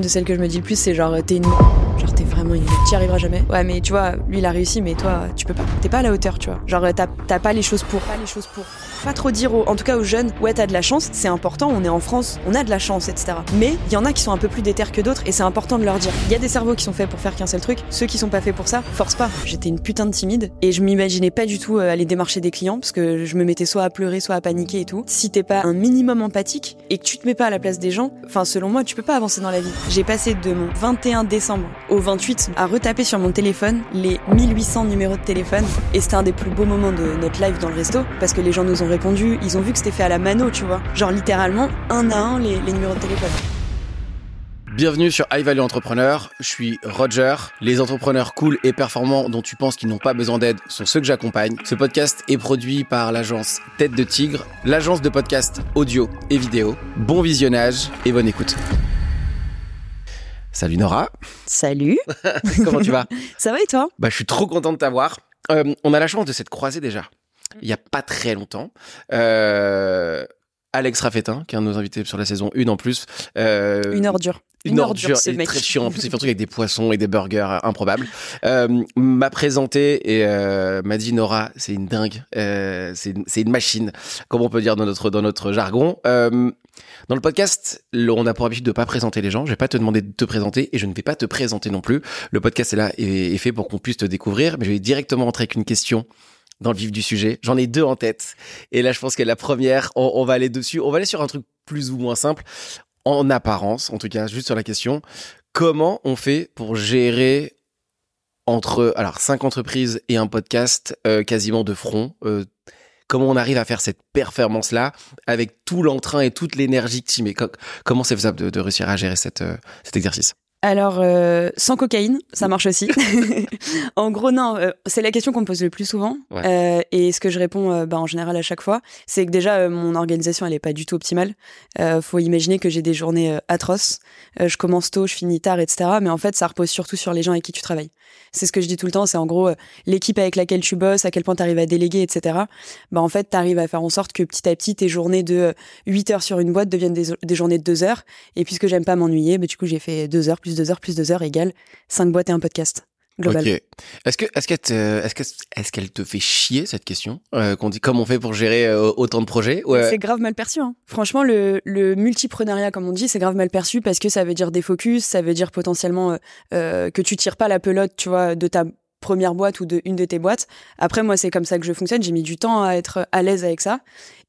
De celles que je me dis le plus, c'est genre, t'es une. Genre, t'es vraiment une. T'y arriveras jamais. Ouais, mais tu vois, lui, il a réussi, mais toi, tu peux pas. T'es pas à la hauteur, tu vois. Genre, t'as pas les choses pour. Pas les choses pour. Pas trop dire, en tout cas aux jeunes, ouais, t'as de la chance, c'est important, on est en France, on a de la chance, etc. Mais il y en a qui sont un peu plus déter que d'autres, et c'est important de leur dire. Il y a des cerveaux qui sont faits pour faire qu'un seul truc, ceux qui sont pas faits pour ça, force pas. J'étais une putain de timide, et je m'imaginais pas du tout euh, aller démarcher des clients, parce que je me mettais soit à pleurer, soit à paniquer et tout. Si t'es pas un minimum empathique, et que tu te mets pas à la place des gens, enfin, selon moi, tu peux pas avancer dans la vie. J'ai passé de mon 21 décembre au 28 à retaper sur mon téléphone les 1800 numéros de téléphone, et c'était un des plus beaux moments de notre live dans le resto, parce que les gens nous ont répondu, ils ont vu que c'était fait à la mano, tu vois. Genre littéralement, un à un, les, numéros de téléphone. Bienvenue sur High Value Entrepreneur, je suis Roger. Les entrepreneurs cool et performants dont tu penses qu'ils n'ont pas besoin d'aide sont ceux que j'accompagne. Ce podcast est produit par l'agence Tête de Tigre, l'agence de podcast audio et vidéo. Bon visionnage et bonne écoute. Salut Nora. Salut. Comment tu vas? Ça va et toi? Bah je suis trop content de t'avoir. Euh, on a la chance de s'être croisés déjà il n'y a pas très longtemps. Euh, Alex Raffetin, qui est un de nos invités sur la saison 1 en plus. Euh, une ordure. Une, une ordure, c'est très chiant. En plus, il fait un truc avec des poissons et des burgers improbables. Euh, m'a présenté et euh, m'a dit Nora, c'est une dingue, c'est une, une, machine, comme on peut dire dans notre dans notre jargon. Dans le podcast, on a pour habitude de pas présenter les gens. Je vais pas te demander de te présenter et je ne vais pas te présenter non plus. Le podcast est là et est fait pour qu'on puisse te découvrir, mais je vais directement entrer avec une question dans le vif du sujet. J'en ai deux en tête. Et là, je pense que la première, on, va aller dessus. On va aller sur un truc plus ou moins simple, en apparence, en tout cas, juste sur la question. Comment on fait pour gérer entre alors cinq entreprises et un podcast euh, quasiment de front euh, Comment on arrive à faire cette performance là avec tout l'entrain et toute l'énergie que tu mets. Comment c'est faisable de, réussir à gérer euh, cet exercice? Alors, euh, sans cocaïne, ça marche aussi. en gros, non, euh, c'est la question qu'on me pose le plus souvent. Euh, et ce que je réponds bah, en général à chaque fois, c'est que déjà, mon organisation, elle est pas du tout optimale. faut imaginer que j'ai des journées atroces. je commence tôt, je finis tard, etc. Mais en fait, ça repose surtout sur les gens avec qui tu travailles. C'est ce que je dis tout le temps, c'est en gros l'équipe avec laquelle tu bosses, à quel point tu arrives à déléguer, etc. Bah, en fait, tu arrives à faire en sorte que petit à petit, tes journées de 8 heures sur une boîte deviennent des, journées de 2 heures. Et puisque j'aime pas m'ennuyer, bah, du coup, j'ai fait 2 heures plus plus deux heures, plus deux heures égale cinq boîtes et un podcast. Global. Ok. Est-ce que est-ce qu'elle te, est-ce qu'elle te fait chier cette question euh, qu'on dit comment on fait pour gérer euh, autant de projets? C'est grave mal perçu. Hein. Franchement, le, le multiprenariat, comme on dit, c'est grave mal perçu parce que ça veut dire des focus, ça veut dire potentiellement euh, que tu tires pas la pelote, tu vois, de ta première boîte ou de une de tes boîtes. Après, moi, c'est comme ça que je fonctionne. J'ai mis du temps à être à l'aise avec ça.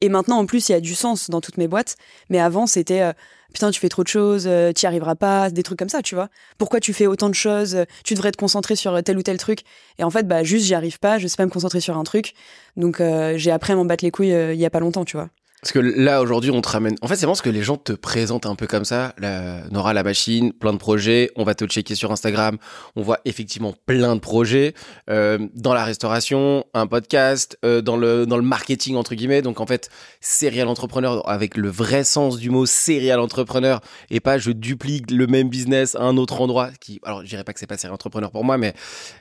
Et maintenant, en plus, il y a du sens dans toutes mes boîtes. Mais avant, c'était putain, tu fais trop de choses, euh, tu arriveras pas, des trucs comme ça, tu vois. Pourquoi tu fais autant de choses euh, Tu devrais te concentrer sur tel ou tel truc? Et en fait, bah juste, j'y arrive pas, je sais pas me concentrer sur un truc. Donc, euh, j'ai appris à m'en battre les couilles il y a pas longtemps, tu vois. Parce que là, aujourd'hui, on te ramène. En fait, c'est vraiment ce que les gens te présentent un peu comme ça. La... Nora, la machine, plein de projets. On va te checker sur Instagram. On voit effectivement plein de projets euh, dans la restauration, un podcast, euh, dans le dans le marketing entre guillemets. Donc en fait, serial entrepreneur avec le vrai sens du mot serial entrepreneur et pas je duplique le même business à un autre endroit. Qui, alors, je dirais pas que c'est pas serial entrepreneur pour moi, mais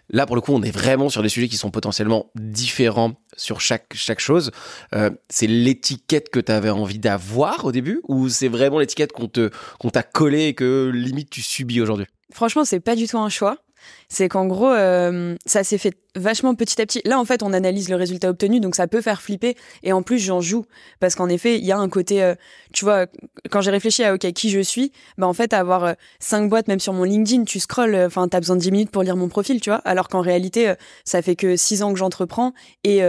là, pour le coup, on est vraiment sur des sujets qui sont potentiellement différents sur chaque chaque chose. Euh, c'est l'étiquette que tu avais envie d'avoir au début ou c'est vraiment l'étiquette qu'on te qu'on t'a collé et que limite tu subis aujourd'hui? Franchement, c'est pas du tout un choix c'est qu'en gros, euh, ça s'est fait vachement petit à petit. Là, en fait, on analyse le résultat obtenu, donc ça peut faire flipper. Et en plus, j'en joue parce qu'en effet, il y a un côté, euh, tu vois, quand j'ai réfléchi à ok qui je suis, bah en fait, avoir euh, cinq boîtes même sur mon LinkedIn, tu scrolls, enfin, t'as besoin de 10 minutes pour lire mon profil, tu vois. Alors qu'en réalité, ça fait que six ans que j'entreprends et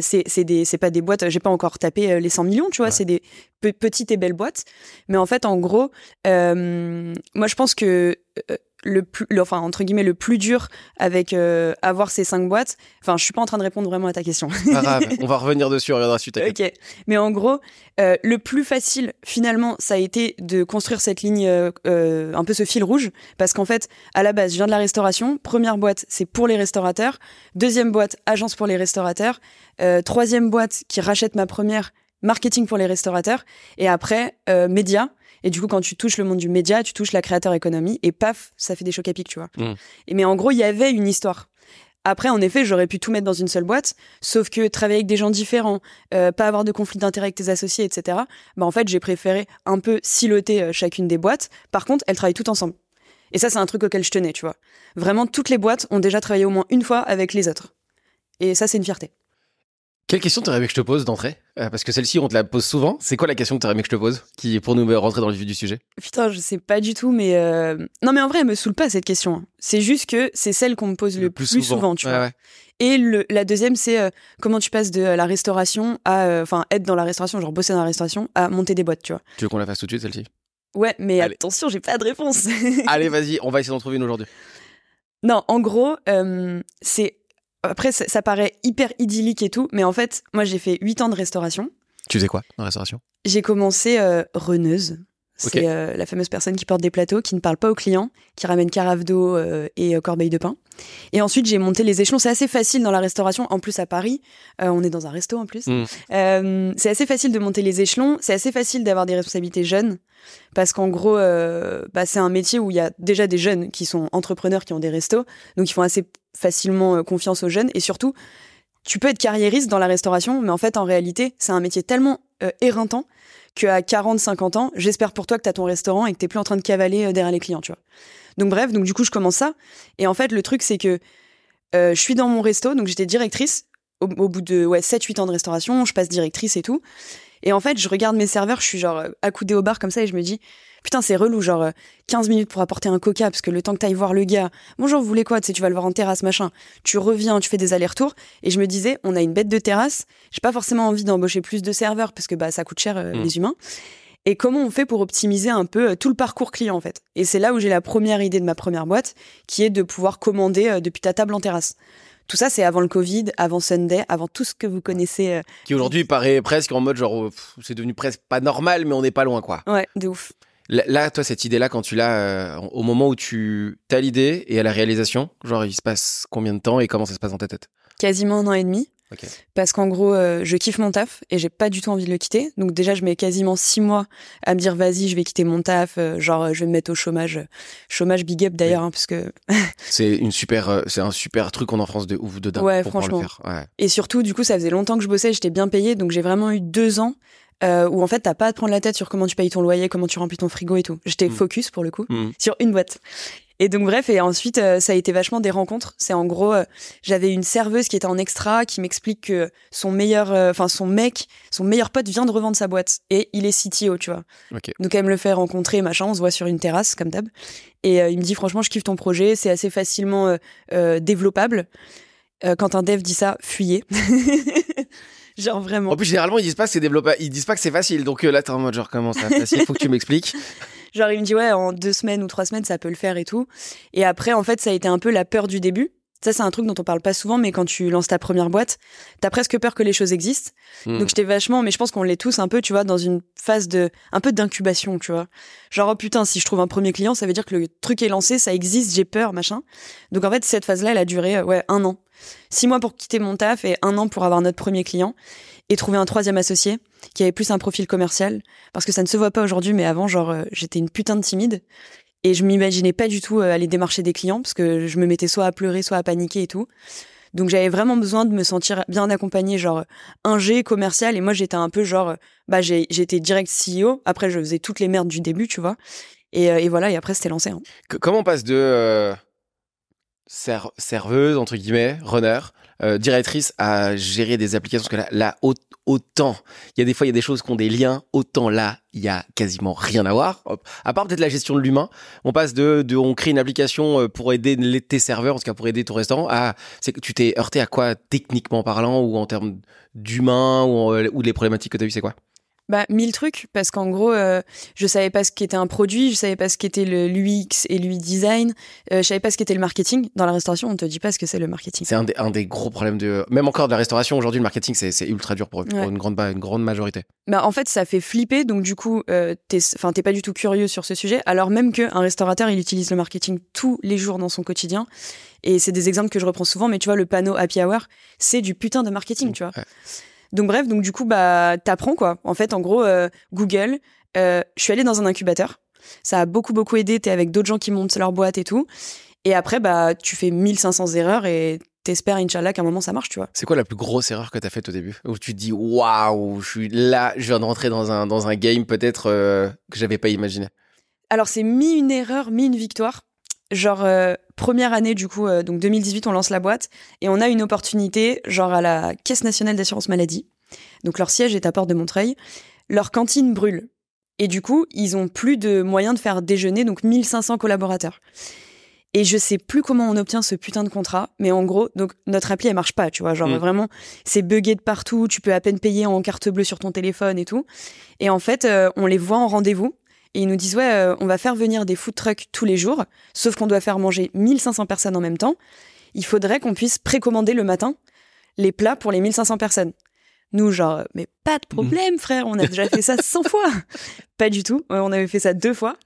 c'est c'est des c'est pas des boîtes. J'ai pas encore tapé les 100 millions, tu vois. C'est des petites et belles boîtes. Mais en fait, en gros, moi, je pense que le plus enfin entre guillemets le plus dur avec euh, avoir ces cinq boîtes. Enfin je suis pas en train de répondre vraiment à ta question. On va revenir dessus on reviendra suite ok. Mais en gros euh, le plus facile finalement ça a été de construire cette ligne euh, un peu ce fil rouge. Parce qu'en fait à la base je viens de la restauration. Première boîte c'est pour les restaurateurs. Deuxième boîte agence pour les restaurateurs. Troisième boîte qui rachète ma première marketing pour les restaurateurs. Et après médias et du coup, quand tu touches le monde du média, tu touches la créateur économie et paf, ça fait des chocs à pic, tu vois. Mm. Et, mais en gros, il y avait une histoire. Après, en effet, j'aurais pu tout mettre dans une seule boîte, sauf que travailler avec des gens différents, euh, pas avoir de conflit d'intérêt avec tes associés, etc. Bah en fait, j'ai préféré un peu siloter euh, chacune des boîtes. Par contre, elles travaillent toutes ensemble. Et ça, c'est un truc auquel je tenais, tu vois. Vraiment, toutes les boîtes ont déjà travaillé au moins une fois avec les autres. Et ça, c'est une fierté. Quelle question t'aurais aimé que je te pose d'entrée euh, Parce que celle-ci, on te la pose souvent. C'est quoi la question que t'aurais aimé que je te pose qui, Pour nous rentrer dans le vif du sujet? Putain, je sais pas du tout, mais. euh, Non, mais en vrai, elle me saoule pas cette question. C'est juste que c'est celle qu'on me pose le, plus, souvent. tu Ouais, vois. ouais. Et le, la deuxième, c'est euh, comment tu passes de euh, la restauration à. euh, Enfin, être dans la restauration, genre bosser dans la restauration, à monter des boîtes, tu vois. Tu veux qu'on la fasse tout de suite, celle-ci? Ouais, mais Allez. attention, j'ai pas de réponse. Allez, vas-y, on va essayer d'en trouver une aujourd'hui. Non, en gros, euh, c'est. Après, ça, paraît hyper idyllique et tout, mais en fait, moi, j'ai fait 8 ans de restauration. Tu faisais quoi dans la restauration? J'ai commencé euh, reneuse. C'est euh, la fameuse personne qui porte des plateaux, qui ne parle pas aux clients, qui ramène carafe d'eau euh, et euh, corbeille de pain. Et ensuite, j'ai monté les échelons. C'est assez facile dans la restauration. En plus, à Paris, on est dans un resto en plus. Mm. Euh, c'est assez facile de monter les échelons. C'est assez facile d'avoir des responsabilités jeunes. Parce qu'en gros, bah, c'est un métier où il y a déjà des jeunes qui sont entrepreneurs, qui ont des restos. Donc, ils font assez facilement confiance aux jeunes. Et surtout, tu peux être carriériste dans la restauration, mais en fait, en réalité, c'est un métier tellement euh, éreintant qu'à 40, 50 ans, j'espère pour toi que tu as ton restaurant et que t'es plus en train de cavaler euh, derrière les clients, tu vois. Donc bref, donc du coup, je commence ça. Et en fait, le truc, c'est que euh, je suis dans mon resto, donc j'étais directrice. Au, au bout de ouais, 7-8 ans de restauration, je passe directrice et tout. Et en fait, je regarde mes serveurs, je suis genre euh, accoudée au bar comme ça et je me dis, putain, c'est relou, genre euh, 15 minutes pour apporter un coca, parce que le temps que t'ailles voir le gars, bonjour, vous voulez quoi? Tu sais, tu vas le voir en terrasse, machin. Tu reviens, tu fais des allers-retours. Et je me disais, on a une bête de terrasse, j'ai pas forcément envie d'embaucher plus de serveurs, parce que bah, ça coûte cher, euh, Mm. les humains. Et comment on fait pour optimiser un peu euh, tout le parcours client, en fait? Et c'est là où j'ai la première idée de ma première boîte, qui est de pouvoir commander euh, depuis ta table en terrasse. Tout ça, c'est avant le Covid, avant Sunday, avant tout ce que vous connaissez. euh, Qui aujourd'hui paraît presque en mode genre, pff, c'est devenu presque pas normal, mais on n'est pas loin, quoi. Ouais, de ouf. Là, là, toi, cette idée-là, quand tu l'as, euh, au moment où tu as l'idée et à la réalisation, genre, il se passe combien de temps et comment ça se passe dans ta tête? Quasiment un an et demi. Parce qu'en gros, euh, je kiffe mon taf et j'ai pas du tout envie de le quitter. Donc déjà, je mets quasiment six mois à me dire vas-y, je vais quitter mon taf. euh, genre, je vais me mettre au chômage. Chômage big up d'ailleurs, hein, parce que C'est une super, euh, c'est un super truc en France de ouf dedans. Ouais, pour franchement. Le faire. Ouais. Et surtout, du coup, ça faisait longtemps que je bossais, j'étais bien payée, donc j'ai vraiment eu deux ans euh, où en fait, t'as pas à te prendre la tête sur comment tu payes ton loyer, comment tu remplis ton frigo et tout. J'étais Mm. focus pour le coup Mm. sur une boîte. Et donc bref, et ensuite euh, ça a été vachement des rencontres. C'est en gros, euh, j'avais une serveuse qui était en extra qui m'explique que son meilleur, euh, enfin son mec, son meilleur pote vient de revendre sa boîte et il est CTO, tu vois. Ok. Donc elle me le fait rencontrer, machin, on se voit sur une terrasse comme d'hab. Et il me dit franchement, je kiffe ton projet, c'est assez facilement développable. Euh, quand un dev dit ça, fuyez. Genre vraiment. En plus, généralement, ils disent pas que c'est développé, ils disent pas que c'est facile. Donc euh, là, t'es en mode genre, comment ça facile Faut que tu m'expliques. Genre, il me dit, ouais, en deux semaines ou trois semaines, ça peut le faire et tout. Et après, en fait, ça a été un peu la peur du début. Ça, c'est un truc dont on parle pas souvent, mais quand tu lances ta première boîte, t'as presque peur que les choses existent. Hmm. Donc, j'étais vachement, mais je pense qu'on l'est tous un peu, tu vois, dans une phase de, un peu d'incubation, tu vois. Genre, oh putain, si je trouve un premier client, ça veut dire que le truc est lancé, ça existe, j'ai peur, machin. Donc, en fait, cette phase-là, elle a duré, euh, ouais, un an. Six mois pour quitter mon taf et un an pour avoir notre premier client et trouver un troisième associé qui avait plus un profil commercial parce que ça ne se voit pas aujourd'hui, mais avant, genre, euh, j'étais une putain de timide. Et je m'imaginais pas du tout euh, aller démarcher des clients parce que je me mettais soit à pleurer, soit à paniquer et tout. Donc j'avais vraiment besoin de me sentir bien accompagnée, genre un G commercial. Et moi j'étais un peu genre, euh, bah j'étais direct CEO. Après je faisais toutes les merdes du début, tu vois. Et, euh, voilà, et après c'était lancé. hein. Comment on passe de euh, ser- serveuse, entre guillemets, runner, euh, directrice à gérer des applications Parce que là, là au- autant, il y a des fois, il y a des choses qui ont des liens, autant là, il y a quasiment rien à voir. À part peut-être la gestion de l'humain, on passe de, de, on crée une application euh, pour aider tes serveurs, en tout cas pour aider ton restaurant, à, c'est que tu t'es heurté à quoi techniquement parlant ou en termes d'humain ou, ou les problématiques que tu as eues, c'est quoi? Bah mille trucs parce qu'en gros euh, je savais pas ce qu'était un produit, je savais pas ce qu'était le l'UX et l'UI design, euh, je savais pas ce qu'était le marketing. Dans la restauration, on te dit pas ce que c'est le marketing. C'est un des, un des gros problèmes de, même encore de la restauration aujourd'hui, le marketing, c'est ultra dur pour, pour Ouais. une grande, une grande majorité. Bah en fait ça fait flipper donc du coup euh, t'es enfin t'es pas du tout curieux sur ce sujet alors même que un restaurateur il utilise le marketing tous les jours dans son quotidien et c'est des exemples que je reprends souvent mais tu vois le panneau happy hour c'est du putain de marketing tu vois Ouais. Donc bref donc du coup bah t'apprends quoi. En fait en gros euh, Google euh, je suis allée dans un incubateur. Ça a beaucoup beaucoup aidé. T'es avec d'autres gens qui montent leur boîte et tout. Et après bah tu fais 1500 erreurs et t'espères Inch'Allah qu'à un moment ça marche tu vois. C'est quoi la plus grosse erreur que tu as faite au début? Où tu te dis waouh, je suis là, je viens de rentrer dans un, dans un game peut-être euh, que j'avais pas imaginé. Alors c'est mi une erreur, mi une victoire. Genre euh, première année du coup, euh, donc 2018, on lance la boîte et on a une opportunité, genre à la Caisse nationale d'assurance maladie. Donc leur siège est à Porte de Montreuil. Leur cantine brûle. Et du coup, ils ont plus de moyens de faire déjeuner, donc 1500 collaborateurs. Et je sais plus comment on obtient ce putain de contrat, mais en gros, donc notre appli elle marche pas, tu vois, genre Mm. vraiment c'est buggé de partout, tu peux à peine payer en carte bleue sur ton téléphone et tout. Et en fait, euh, on les voit en rendez-vous et ils nous disent ouais, euh, on va faire venir des food trucks tous les jours, sauf qu'on doit faire manger 1500 personnes en même temps. Il faudrait qu'on puisse précommander le matin les plats pour les 1500 personnes. Nous, genre, mais pas de problème, frère, on a déjà fait ça 100 fois. Pas du tout, Ouais, on avait fait ça deux fois.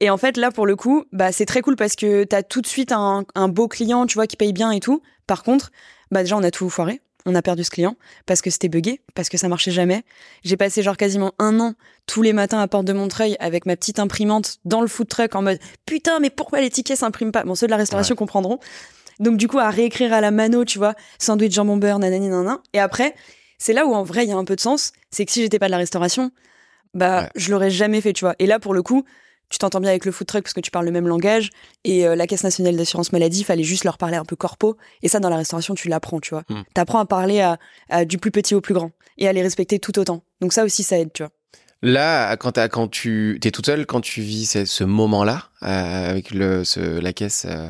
Et en fait, là, pour le coup, bah, c'est très cool parce que t'as tout de suite un, un beau client, tu vois, qui paye bien et tout. Par contre, bah, déjà, on a tout foiré. On a perdu ce client parce que c'était buggé, parce que ça marchait jamais. J'ai passé genre quasiment un an tous les matins à Porte de Montreuil avec ma petite imprimante dans le food truck en mode putain, mais pourquoi les tickets s'impriment pas? Bon, ceux de la restauration comprendront. Donc, du coup, à réécrire à la mano, tu vois, sandwich jambon beurre, nanani, nanana. Et après, c'est là où en vrai il y a un peu de sens. C'est que si j'étais pas de la restauration, bah, Ouais. je l'aurais jamais fait, tu vois. Et là, pour le coup, tu t'entends bien avec le food truck parce que tu parles le même langage. Et euh, la Caisse nationale d'assurance maladie, fallait juste leur parler un peu corpo. Et ça, dans la restauration, tu l'apprends, tu vois. Hmm. T'apprends à parler à, à du plus petit au plus grand et à les respecter tout autant. Donc ça aussi, ça aide, tu vois. Là, quand, tu es toute seule, quand tu vis ce, ce moment-là, euh, avec le, ce, la caisse, euh,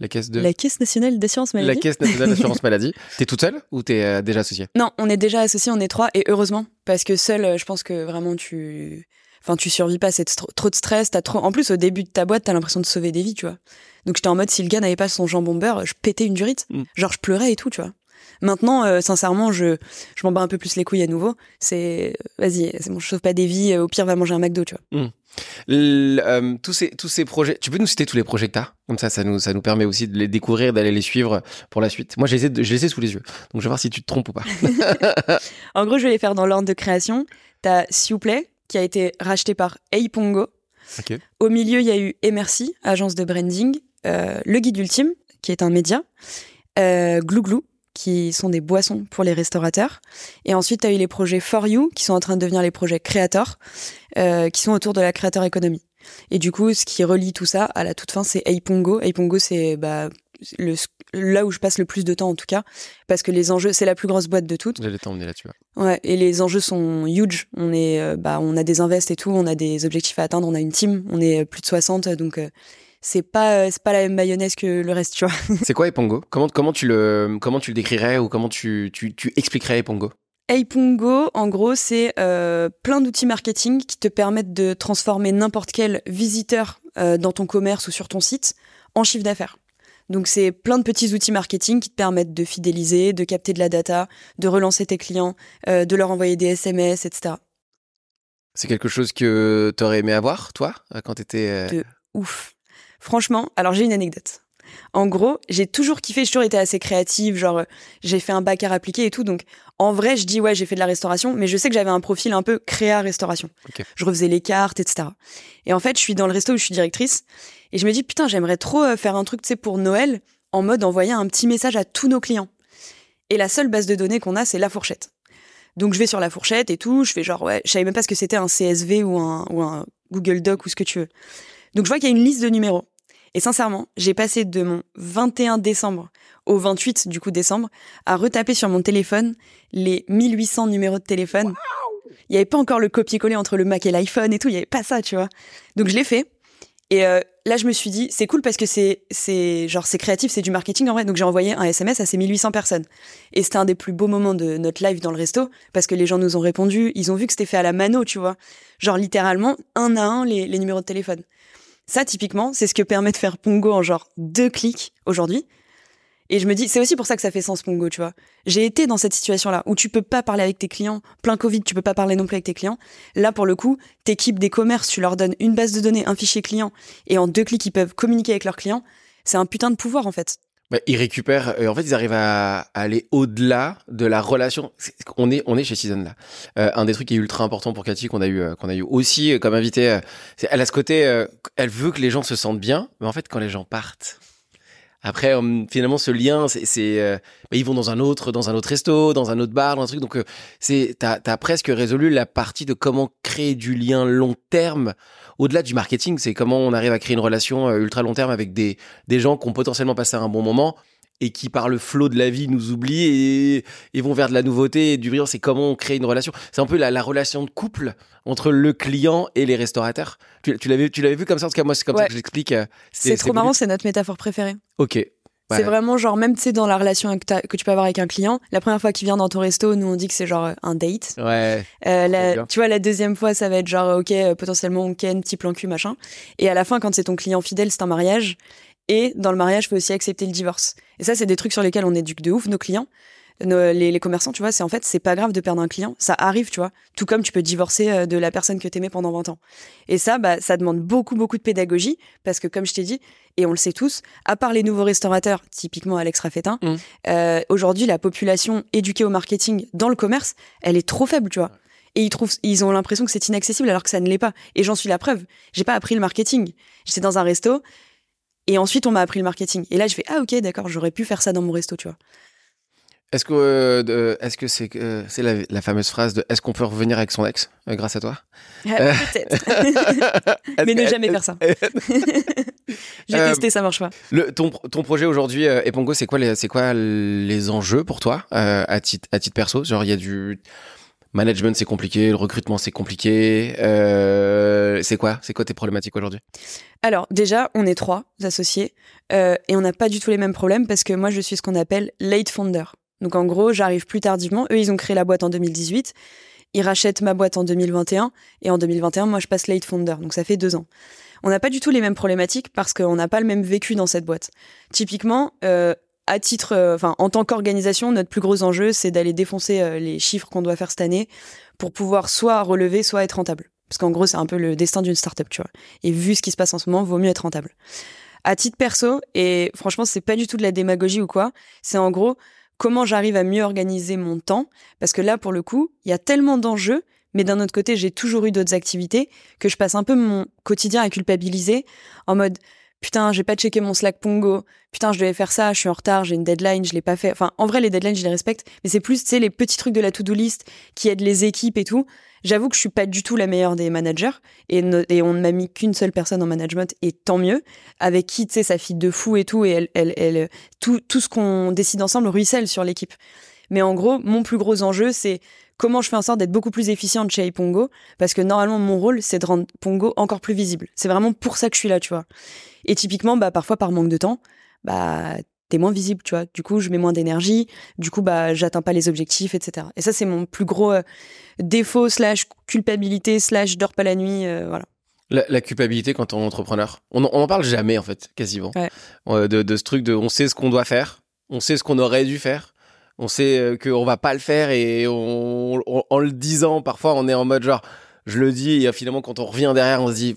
la caisse de. La Caisse nationale d'assurance maladie? La caisse nationale d'assurance maladie. T'es toute seule ou t'es déjà associée? Non, on est déjà associés, on est trois, et heureusement, parce que seul, euh, je pense que vraiment tu, enfin, tu survis pas, c'est tr- trop de stress, t'as trop, en plus, au début de ta boîte, t'as l'impression de sauver des vies, tu vois. Donc j'étais en mode, si le gars n'avait pas son jambon beurre, je pétais une durite. Mm. Genre, je pleurais et tout, tu vois. Maintenant, euh, sincèrement, je, je m'en bats un peu plus les couilles à nouveau. C'est, vas-y, c'est bon, je sauve pas des vies, euh, au pire, va manger un McDo, tu vois. Euh, tous, ces, tous ces projets, tu peux nous citer tous les projets que t'as? Comme ça, ça nous, ça nous permet aussi de les découvrir, d'aller les suivre pour la suite. Moi, je les ai, je les ai sous les yeux. Donc, je vais voir si tu te trompes ou pas. En gros, je vais les faire dans l'ordre de création. T'as Siouplay, qui a été racheté par Eipongo. Au milieu, il y a eu Emercy, agence de branding, euh, Le Guide Ultime, qui est un média, euh, Glou Glou, qui sont des boissons pour les restaurateurs. Et ensuite, tu as eu les projets For You, qui sont en train de devenir les projets Creator, euh, qui sont autour de la créateur économie. Et du coup, ce qui relie tout ça, à la toute fin, c'est Eipongo. Eipongo, c'est bah, le, là où je passe le plus de temps, en tout cas, parce que les enjeux, c'est la plus grosse boîte de toutes. J'allais t'emmener là-dessus. ouais. Ouais, et les enjeux sont huge. On est, euh, bah, on a des invests et tout, on a des objectifs à atteindre, on a une team, on est euh, plus de 60, donc euh, c'est pas, c'est pas la même mayonnaise que le reste, tu vois. C'est quoi Epongo? Comment, comment, tu le, comment tu le décrirais ou comment tu, tu, tu expliquerais Epongo? Eipungo, en gros, c'est euh, plein d'outils marketing qui te permettent de transformer n'importe quel visiteur euh, dans ton commerce ou sur ton site en chiffre d'affaires. Donc c'est plein de petits outils marketing qui te permettent de fidéliser, de capter de la data, de relancer tes clients, euh, de leur envoyer des SMS, etc. C'est quelque chose que t'aurais aimé avoir, toi, euh, quand t'étais. euh, De- Ouf. Franchement, alors j'ai une anecdote. En gros, j'ai toujours kiffé, j'ai toujours été assez créative, genre j'ai fait un bac à appliqué et tout, donc en vrai, je dis ouais, j'ai fait de la restauration, mais je sais que j'avais un profil un peu créa restauration. Ok. Je refaisais les cartes, etc. Et en fait, je suis dans le resto où je suis directrice, et je me dis putain, j'aimerais trop euh, faire un truc, tu sais, pour Noël, en mode envoyer un petit message à tous nos clients. Et la seule base de données qu'on a, c'est la fourchette. Donc je vais sur la fourchette et tout, je fais genre ouais, je savais même pas ce que c'était un CSV ou un, Google Doc ou ce que tu veux. Donc je vois qu'il y a une liste de numéros. Et sincèrement, j'ai passé de mon 21 décembre au 28 du coup décembre à retaper sur mon téléphone les 1800 numéros de téléphone. Il n'y avait pas encore le copier-coller entre le Mac et l'iPhone et tout, il n'y avait pas ça, tu vois. Donc je l'ai fait. Et euh, là, je me suis dit, c'est cool parce que c'est, c'est genre, c'est créatif, c'est du marketing en vrai. Donc j'ai envoyé un SMS à ces 1800 personnes. Et c'était un des plus beaux moments de notre live dans le resto parce que les gens nous ont répondu, ils ont vu que c'était fait à la mano, tu vois. Genre littéralement, un à un, les, les numéros de téléphone. Ça, typiquement, c'est ce que permet de faire Pongo en genre deux clics aujourd'hui. Et je me dis, c'est aussi pour ça que ça fait sens Pongo, tu vois. J'ai été dans cette situation-là où tu peux pas parler avec tes clients, plein Covid, tu peux pas parler non plus avec tes clients. Là, pour le coup, t'équipes des commerces, tu leur donnes une base de données, un fichier client, et en deux clics, ils peuvent communiquer avec leurs clients. C'est un putain de pouvoir, en fait. bah, ils récupèrent. euh, en fait, ils arrivent à, aller au-delà de la relation. On est, on est chez Season là. Euh, un des trucs qui est ultra important pour Cathy qu'on a eu, euh, qu'on a eu aussi comme invité. elle a ce côté. elle veut que les gens se sentent bien, mais en fait, quand les gens partent. Après, hum, finalement, ce lien, c'est, euh, bah, ils vont dans un autre, dans un autre resto, dans un autre bar, dans un truc. Donc, euh, c'est, t'as, t'as presque résolu la partie de comment créer du lien long terme. Au-delà du marketing, c'est comment on arrive à créer une relation euh, ultra long terme avec des, des gens qui ont potentiellement passé un bon moment et qui, par le flot de la vie, nous oublient et, et vont vers de la nouveauté et du brillant. C'est comment on crée une relation. C'est un peu la, la relation de couple entre le client et les restaurateurs. Tu, tu l'avais, tu l'avais vu comme ça? En tout cas, moi, c'est comme ça que je l'explique. euh, C'est trop marrant, c'est notre métaphore préférée. Ok. Ouais. C'est vraiment genre, même tu sais, dans la relation que, tu peux avoir avec un client, la première fois qu'il vient dans ton resto, nous on dit que c'est genre euh, un date. Ouais. Euh, la, tu vois, la deuxième fois, ça va être genre, ok, potentiellement, ken, petit plan cul, machin. Et à la fin, quand c'est ton client fidèle, c'est un mariage. Et dans le mariage, faut aussi accepter le divorce. Et ça, c'est des trucs sur lesquels on éduque de ouf nos clients. Nos- les, les commerçants, tu vois, c'est en fait, c'est pas grave de perdre un client. Ça arrive, tu vois. Tout comme tu peux divorcer euh, de la personne que t'aimais pendant 20 ans. Et ça, bah, ça demande beaucoup, beaucoup de pédagogie. Parce que, comme je t'ai dit, et on le sait tous, à part les nouveaux restaurateurs, typiquement Alex Raffetin, Mm. euh, aujourd'hui, la population éduquée au marketing dans le commerce, elle est trop faible, tu vois. Et ils trouvent, ils ont l'impression que c'est inaccessible alors que ça ne l'est pas. Et j'en suis la preuve. J'ai pas appris le marketing. J'étais dans un resto et ensuite on m'a appris le marketing. Et là, je fais ah ok d'accord, j'aurais pu faire ça dans mon resto, tu vois. Est-ce que euh, de- est-ce que c'est euh, c'est la, la fameuse phrase de est-ce qu'on peut revenir avec son ex euh, grâce à toi? Peut-être. Mais ne jamais faire ça. J'ai Euh, testé, ça marche pas. Le, ton, ton projet aujourd'hui, euh, Epongo, c'est quoi les c'est quoi les enjeux pour toi euh, à titre à titre perso? Genre il y a du management, c'est compliqué, le recrutement, c'est compliqué. Euh, c'est quoi? C'est quoi tes problématiques aujourd'hui? Alors déjà, on est trois associés euh, et on n'a pas du tout les mêmes problèmes parce que moi, je suis ce qu'on appelle late founder. Donc en gros, j'arrive plus tardivement. Eux, ils ont créé la boîte en 2018. Ils rachètent ma boîte en 2021 et en 2021, moi, je passe late founder. Donc ça fait deux ans. On n'a pas du tout les mêmes problématiques parce qu'on n'a pas le même vécu dans cette boîte. Typiquement, euh, à titre, euh, enfin, en tant qu'organisation, notre plus gros enjeu, c'est d'aller défoncer euh, les chiffres qu'on doit faire cette année pour pouvoir soit relever, soit être rentable. Parce qu'en gros, c'est un peu le destin d'une startup, tu vois. Et vu ce qui se passe en ce moment, vaut mieux être rentable. À titre perso, et franchement, c'est pas du tout de la démagogie ou quoi, c'est en gros comment j'arrive à mieux organiser mon temps? Parce que là, pour le coup, il y a tellement d'enjeux, mais d'un autre côté, j'ai toujours eu d'autres activités que je passe un peu mon quotidien à culpabiliser en mode putain, j'ai pas checké mon Slack Pongo, putain, je devais faire ça, je suis en retard, j'ai une deadline, je l'ai pas fait. Enfin, en vrai, les deadlines, je les respecte, mais c'est plus, tu sais, les petits trucs de la to-do list qui aident les équipes et tout. J'avoue que je suis pas du tout la meilleure des managers et, on ne m'a mis qu'une seule personne en management et tant mieux, avec qui, tu sais, sa fille de fou et tout, et elle, elle, elle, tout, tout ce qu'on décide ensemble ruisselle sur l'équipe. Mais en gros, mon plus gros enjeu, c'est comment je fais en sorte d'être beaucoup plus efficiente chez Pongo, parce que normalement, mon rôle, c'est de rendre Pongo encore plus visible. C'est vraiment pour ça que je suis là, tu vois. Et typiquement, bah, parfois, par manque de temps, bah, t'es moins visible, tu vois. Du coup, je mets moins d'énergie, du coup, bah, j'atteins pas les objectifs, etc. Et ça, c'est mon plus gros euh, défaut, slash culpabilité, slash je dors pas la nuit, euh, voilà. la, la culpabilité quand on est entrepreneur. On, en- on en parle jamais en fait, quasiment. Ouais. Euh, de, de ce truc de on sait ce qu'on doit faire, on sait ce qu'on aurait dû faire. On sait euh, qu'on va pas le faire et en le disant, parfois on est en mode genre, je le dis et finalement quand on revient derrière, on se dit,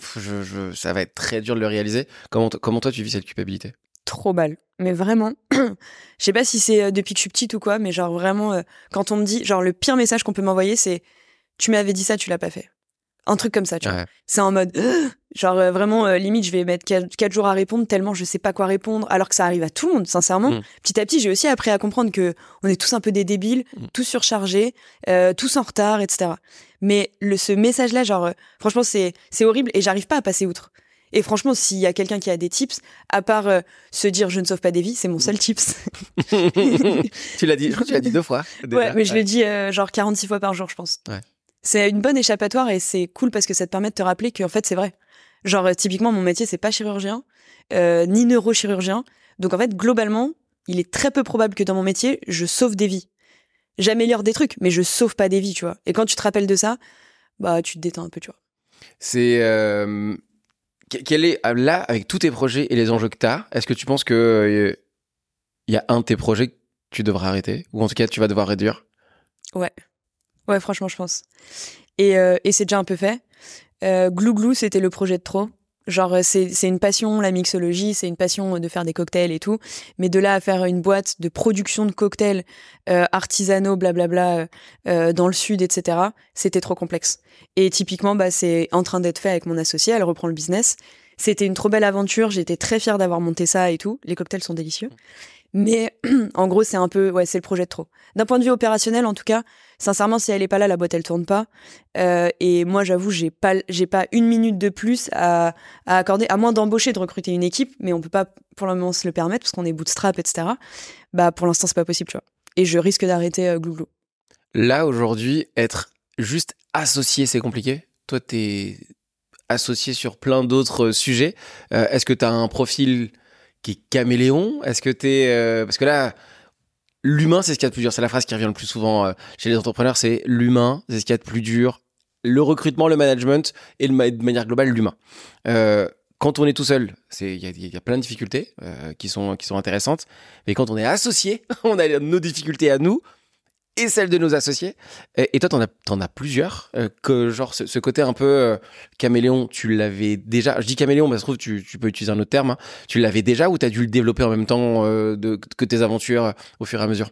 ça va être très dur de le réaliser. Comment, comment toi tu vis cette culpabilité? Trop mal. Mais vraiment, je sais pas si c'est euh, depuis que je suis petite ou quoi, mais genre vraiment, euh, quand on me dit, genre le pire message qu'on peut m'envoyer, c'est tu m'avais dit ça, tu l'as pas fait. Un truc comme ça, tu vois. C'est en mode, genre euh, vraiment, euh, limite, je vais mettre 4 jours à répondre tellement je sais pas quoi répondre, alors que ça arrive à tout le monde, sincèrement. Mm. Petit à petit, j'ai aussi appris à comprendre que on est tous un peu des débiles, Mm. tous surchargés, euh, tous en retard, etc. Mais le, ce message-là, genre, euh, franchement, c'est c'est horrible et j'arrive pas à passer outre. Et franchement, s'il y a quelqu'un qui a des tips, à part euh, se dire je ne sauve pas des vies, c'est mon seul tips. tu l'as dit, je crois que tu l'as dit deux fois. déjà. Ouais, mais je le dis euh, genre 46 fois par jour, je pense. Ouais. C'est une bonne échappatoire et c'est cool parce que ça te permet de te rappeler qu'en fait, c'est vrai. Genre, euh, typiquement, mon métier, c'est pas chirurgien, euh, ni neurochirurgien. Donc, en fait, globalement, il est très peu probable que dans mon métier, je sauve des vies. J'améliore des trucs, mais je sauve pas des vies, tu vois. Et quand tu te rappelles de ça, bah, tu te détends un peu, tu vois. C'est euh, que- quel est euh, là avec tous tes projets et les enjeux que tu as, est-ce que tu penses que euh, il y a un de tes projets que tu devras arrêter? Ou en tout cas tu vas devoir réduire? Ouais. Ouais, franchement, je pense. Et, euh, et c'est déjà un peu fait. Euh, Glou Glou, c'était le projet de trop. Genre, euh, c'est une passion, la mixologie, c'est une passion de faire des cocktails et tout. Mais de là à faire une boîte de production de cocktails euh, artisanaux, blablabla, euh, euh, dans le sud, etc., c'était trop complexe. Et typiquement, bah, c'est en train d'être fait avec mon associé, elle reprend le business. C'était une trop belle aventure. J'étais très fière d'avoir monté ça et tout. Les cocktails sont délicieux. Mais en gros, c'est un peu, ouais, c'est le projet de trop. D'un point de vue opérationnel, en tout cas, sincèrement, si elle est pas là, la boîte elle tourne pas. Euh, et moi, j'avoue, j'ai pas, j'ai pas une minute de plus à, à accorder, à moins d'embaucher, de recruter une équipe, mais on peut pas pour le moment se le permettre parce qu'on est bootstrap, etc. Bah, pour l'instant, c'est pas possible, tu vois. Et je risque d'arrêter euh, Glouglou. Là, aujourd'hui, être juste associé, c'est compliqué. Toi, t'es associé sur plein d'autres sujets. Euh, Est-ce que t'as un profil qui est caméléon Est-ce que t'es euh, parce que là, l'humain, c'est ce qu'il y a de plus dur. C'est la phrase qui revient le plus souvent euh, chez les entrepreneurs. C'est l'humain, c'est ce qu'il y a de plus dur. Le recrutement, le management et de manière globale l'humain. Euh, quand on est tout seul, il y y a plein de difficultés qui sont qui sont intéressantes. Mais quand on est associé, on a nos difficultés à nous et celles de nos associés. Et, et toi, t'en as t'en as plusieurs. euh, que genre ce, ce côté un peu euh, caméléon, tu l'avais déjà. Je dis caméléon, mais ça se trouve tu, tu peux utiliser un autre terme. hein. Tu l'avais déjà ou t'as dû le développer en même temps euh, de, que tes aventures euh, au fur et à mesure?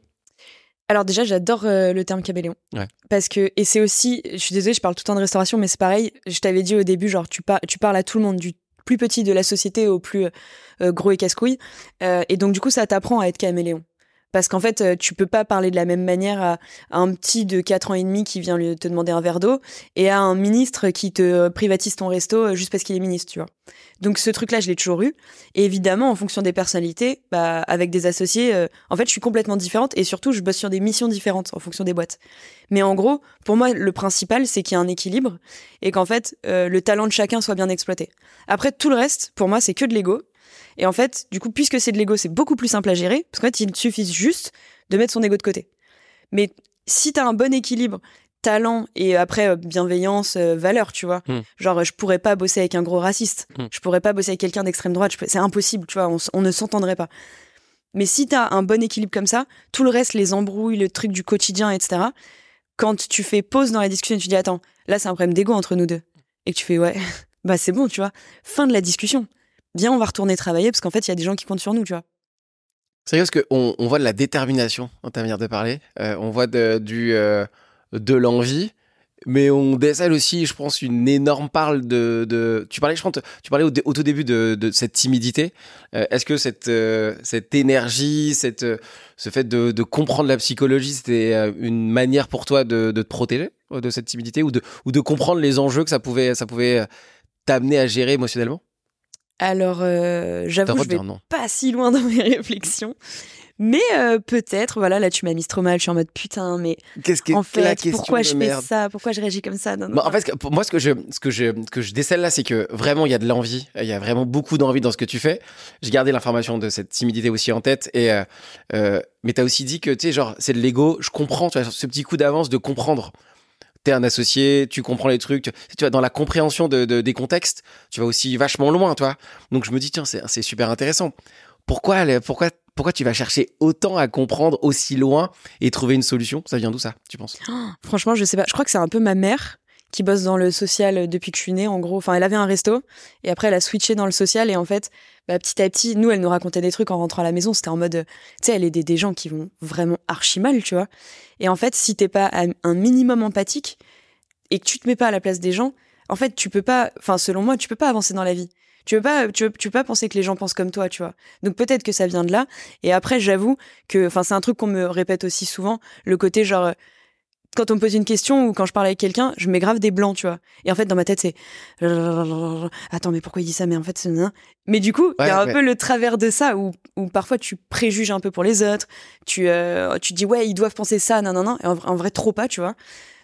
Alors déjà, j'adore euh, le terme caméléon. Ouais. Parce que, et c'est aussi, je suis désolée, je parle tout le temps de restauration, mais c'est pareil, je t'avais dit au début, genre, tu, par- tu parles à tout le monde, du plus petit de la société au plus euh, gros et casse-couille. Euh, et donc, du coup, ça t'apprend à être caméléon. Parce qu'en fait, euh, tu peux pas parler de la même manière à, un petit de 4 ans et demi qui vient te demander un verre d'eau et à un ministre qui te euh, privatise ton resto euh, juste parce qu'il est ministre, tu vois. Donc ce truc-là, je l'ai toujours eu. Et évidemment, en fonction des personnalités, bah, avec des associés, en fait, je suis complètement différente et surtout, je bosse sur des missions différentes en fonction des boîtes. Mais en gros, pour moi, le principal, c'est qu'il y a un équilibre et qu'en fait, le talent de chacun soit bien exploité. Après, tout le reste, pour moi, c'est que de l'ego. Et en fait, du coup, puisque c'est de l'ego, c'est beaucoup plus simple à gérer parce qu'en fait, il suffit juste de mettre son ego de côté. Mais si t'as un bon équilibre, talent et après euh, bienveillance, euh, valeur, tu vois. Hmm. Genre, je pourrais pas bosser avec un gros raciste. Hmm. Je pourrais pas bosser avec quelqu'un d'extrême droite. peux- C'est impossible, tu vois. On, on ne s'entendrait pas. Mais si t'as un bon équilibre comme ça, tout le reste, les embrouilles, le truc du quotidien, etc. Quand tu fais pause dans la discussion, tu dis attends, là c'est un problème d'ego entre nous deux, et que tu fais ouais, bah c'est bon, tu vois. Fin de la discussion. On va retourner travailler parce qu'en fait il y a des gens qui comptent sur nous, tu vois. C'est parce qu'on on voit de la détermination dans ta manière de parler. Euh, on voit de, du, euh, de l'envie, mais on décèle aussi, je pense, une énorme parle de. de... Tu parlais, je pense, tu parlais au, tout début de, de cette timidité. Euh, Est-ce que cette, cette énergie, cette, ce fait de, de comprendre la psychologie, c'était une manière pour toi de, de te protéger de cette timidité ou de, ou de comprendre les enjeux que ça pouvait, ça pouvait t'amener à gérer émotionnellement? Alors euh, j'avoue, je vais pas si loin dans mes réflexions. Mais euh, peut-être, voilà, là tu m'as mise trop mal, je suis en mode putain, mais Qu'est-ce en la fait, question pourquoi je fais ça? Pourquoi je réagis comme ça? Non, non, Bon, en fait, moi, ce que je, ce que je, ce que je décèle là, c'est que vraiment, il y a de l'envie. Il y a vraiment beaucoup d'envie dans ce que tu fais. J'ai gardé l'information de cette timidité aussi en tête. Et, euh, euh, mais t'as aussi dit que, tu sais, genre, c'est de l'ego. Je comprends, tu vois, ce petit coup d'avance de comprendre. Un associé, tu comprends les trucs. Tu, dans la compréhension de, de- des contextes, tu vas aussi vachement loin, toi. Donc, je me dis, tiens, c'est, super intéressant. Pourquoi, pourquoi, pourquoi tu vas chercher autant à comprendre aussi loin et trouver une solution? Ça vient d'où ça, tu penses? Franchement, je sais pas. Je crois que c'est un peu ma mère qui bosse dans le social depuis que je suis née, en gros. Enfin, elle avait un resto et après elle a switché dans le social et en fait, bah, petit à petit, nous, elle nous racontait des trucs en rentrant à la maison. C'était en mode, tu sais, elle aidait des gens qui vont vraiment archi mal, tu vois. Et en fait, si t'es pas un minimum empathique et que tu te mets pas à la place des gens, en fait, tu peux pas, enfin, selon moi, tu peux pas avancer dans la vie. Tu peux pas, tu tu pas penser que les gens pensent comme toi, tu vois. Donc peut-être que ça vient de là. Et après, j'avoue que, enfin, c'est un truc qu'on me répète aussi souvent, le côté genre, quand on me pose une question ou quand je parle avec quelqu'un, je mets grave des blancs, tu vois. Et en fait, dans ma tête, c'est attends, mais pourquoi il dit ça? Mais en fait, c'est mais du coup, il y a un ouais. peu le travers de ça où, où parfois tu préjuges un peu pour les autres. Tu, euh, tu dis ouais, ils doivent penser ça, non, non, non. Et en, vrai- en vrai, trop pas, tu vois.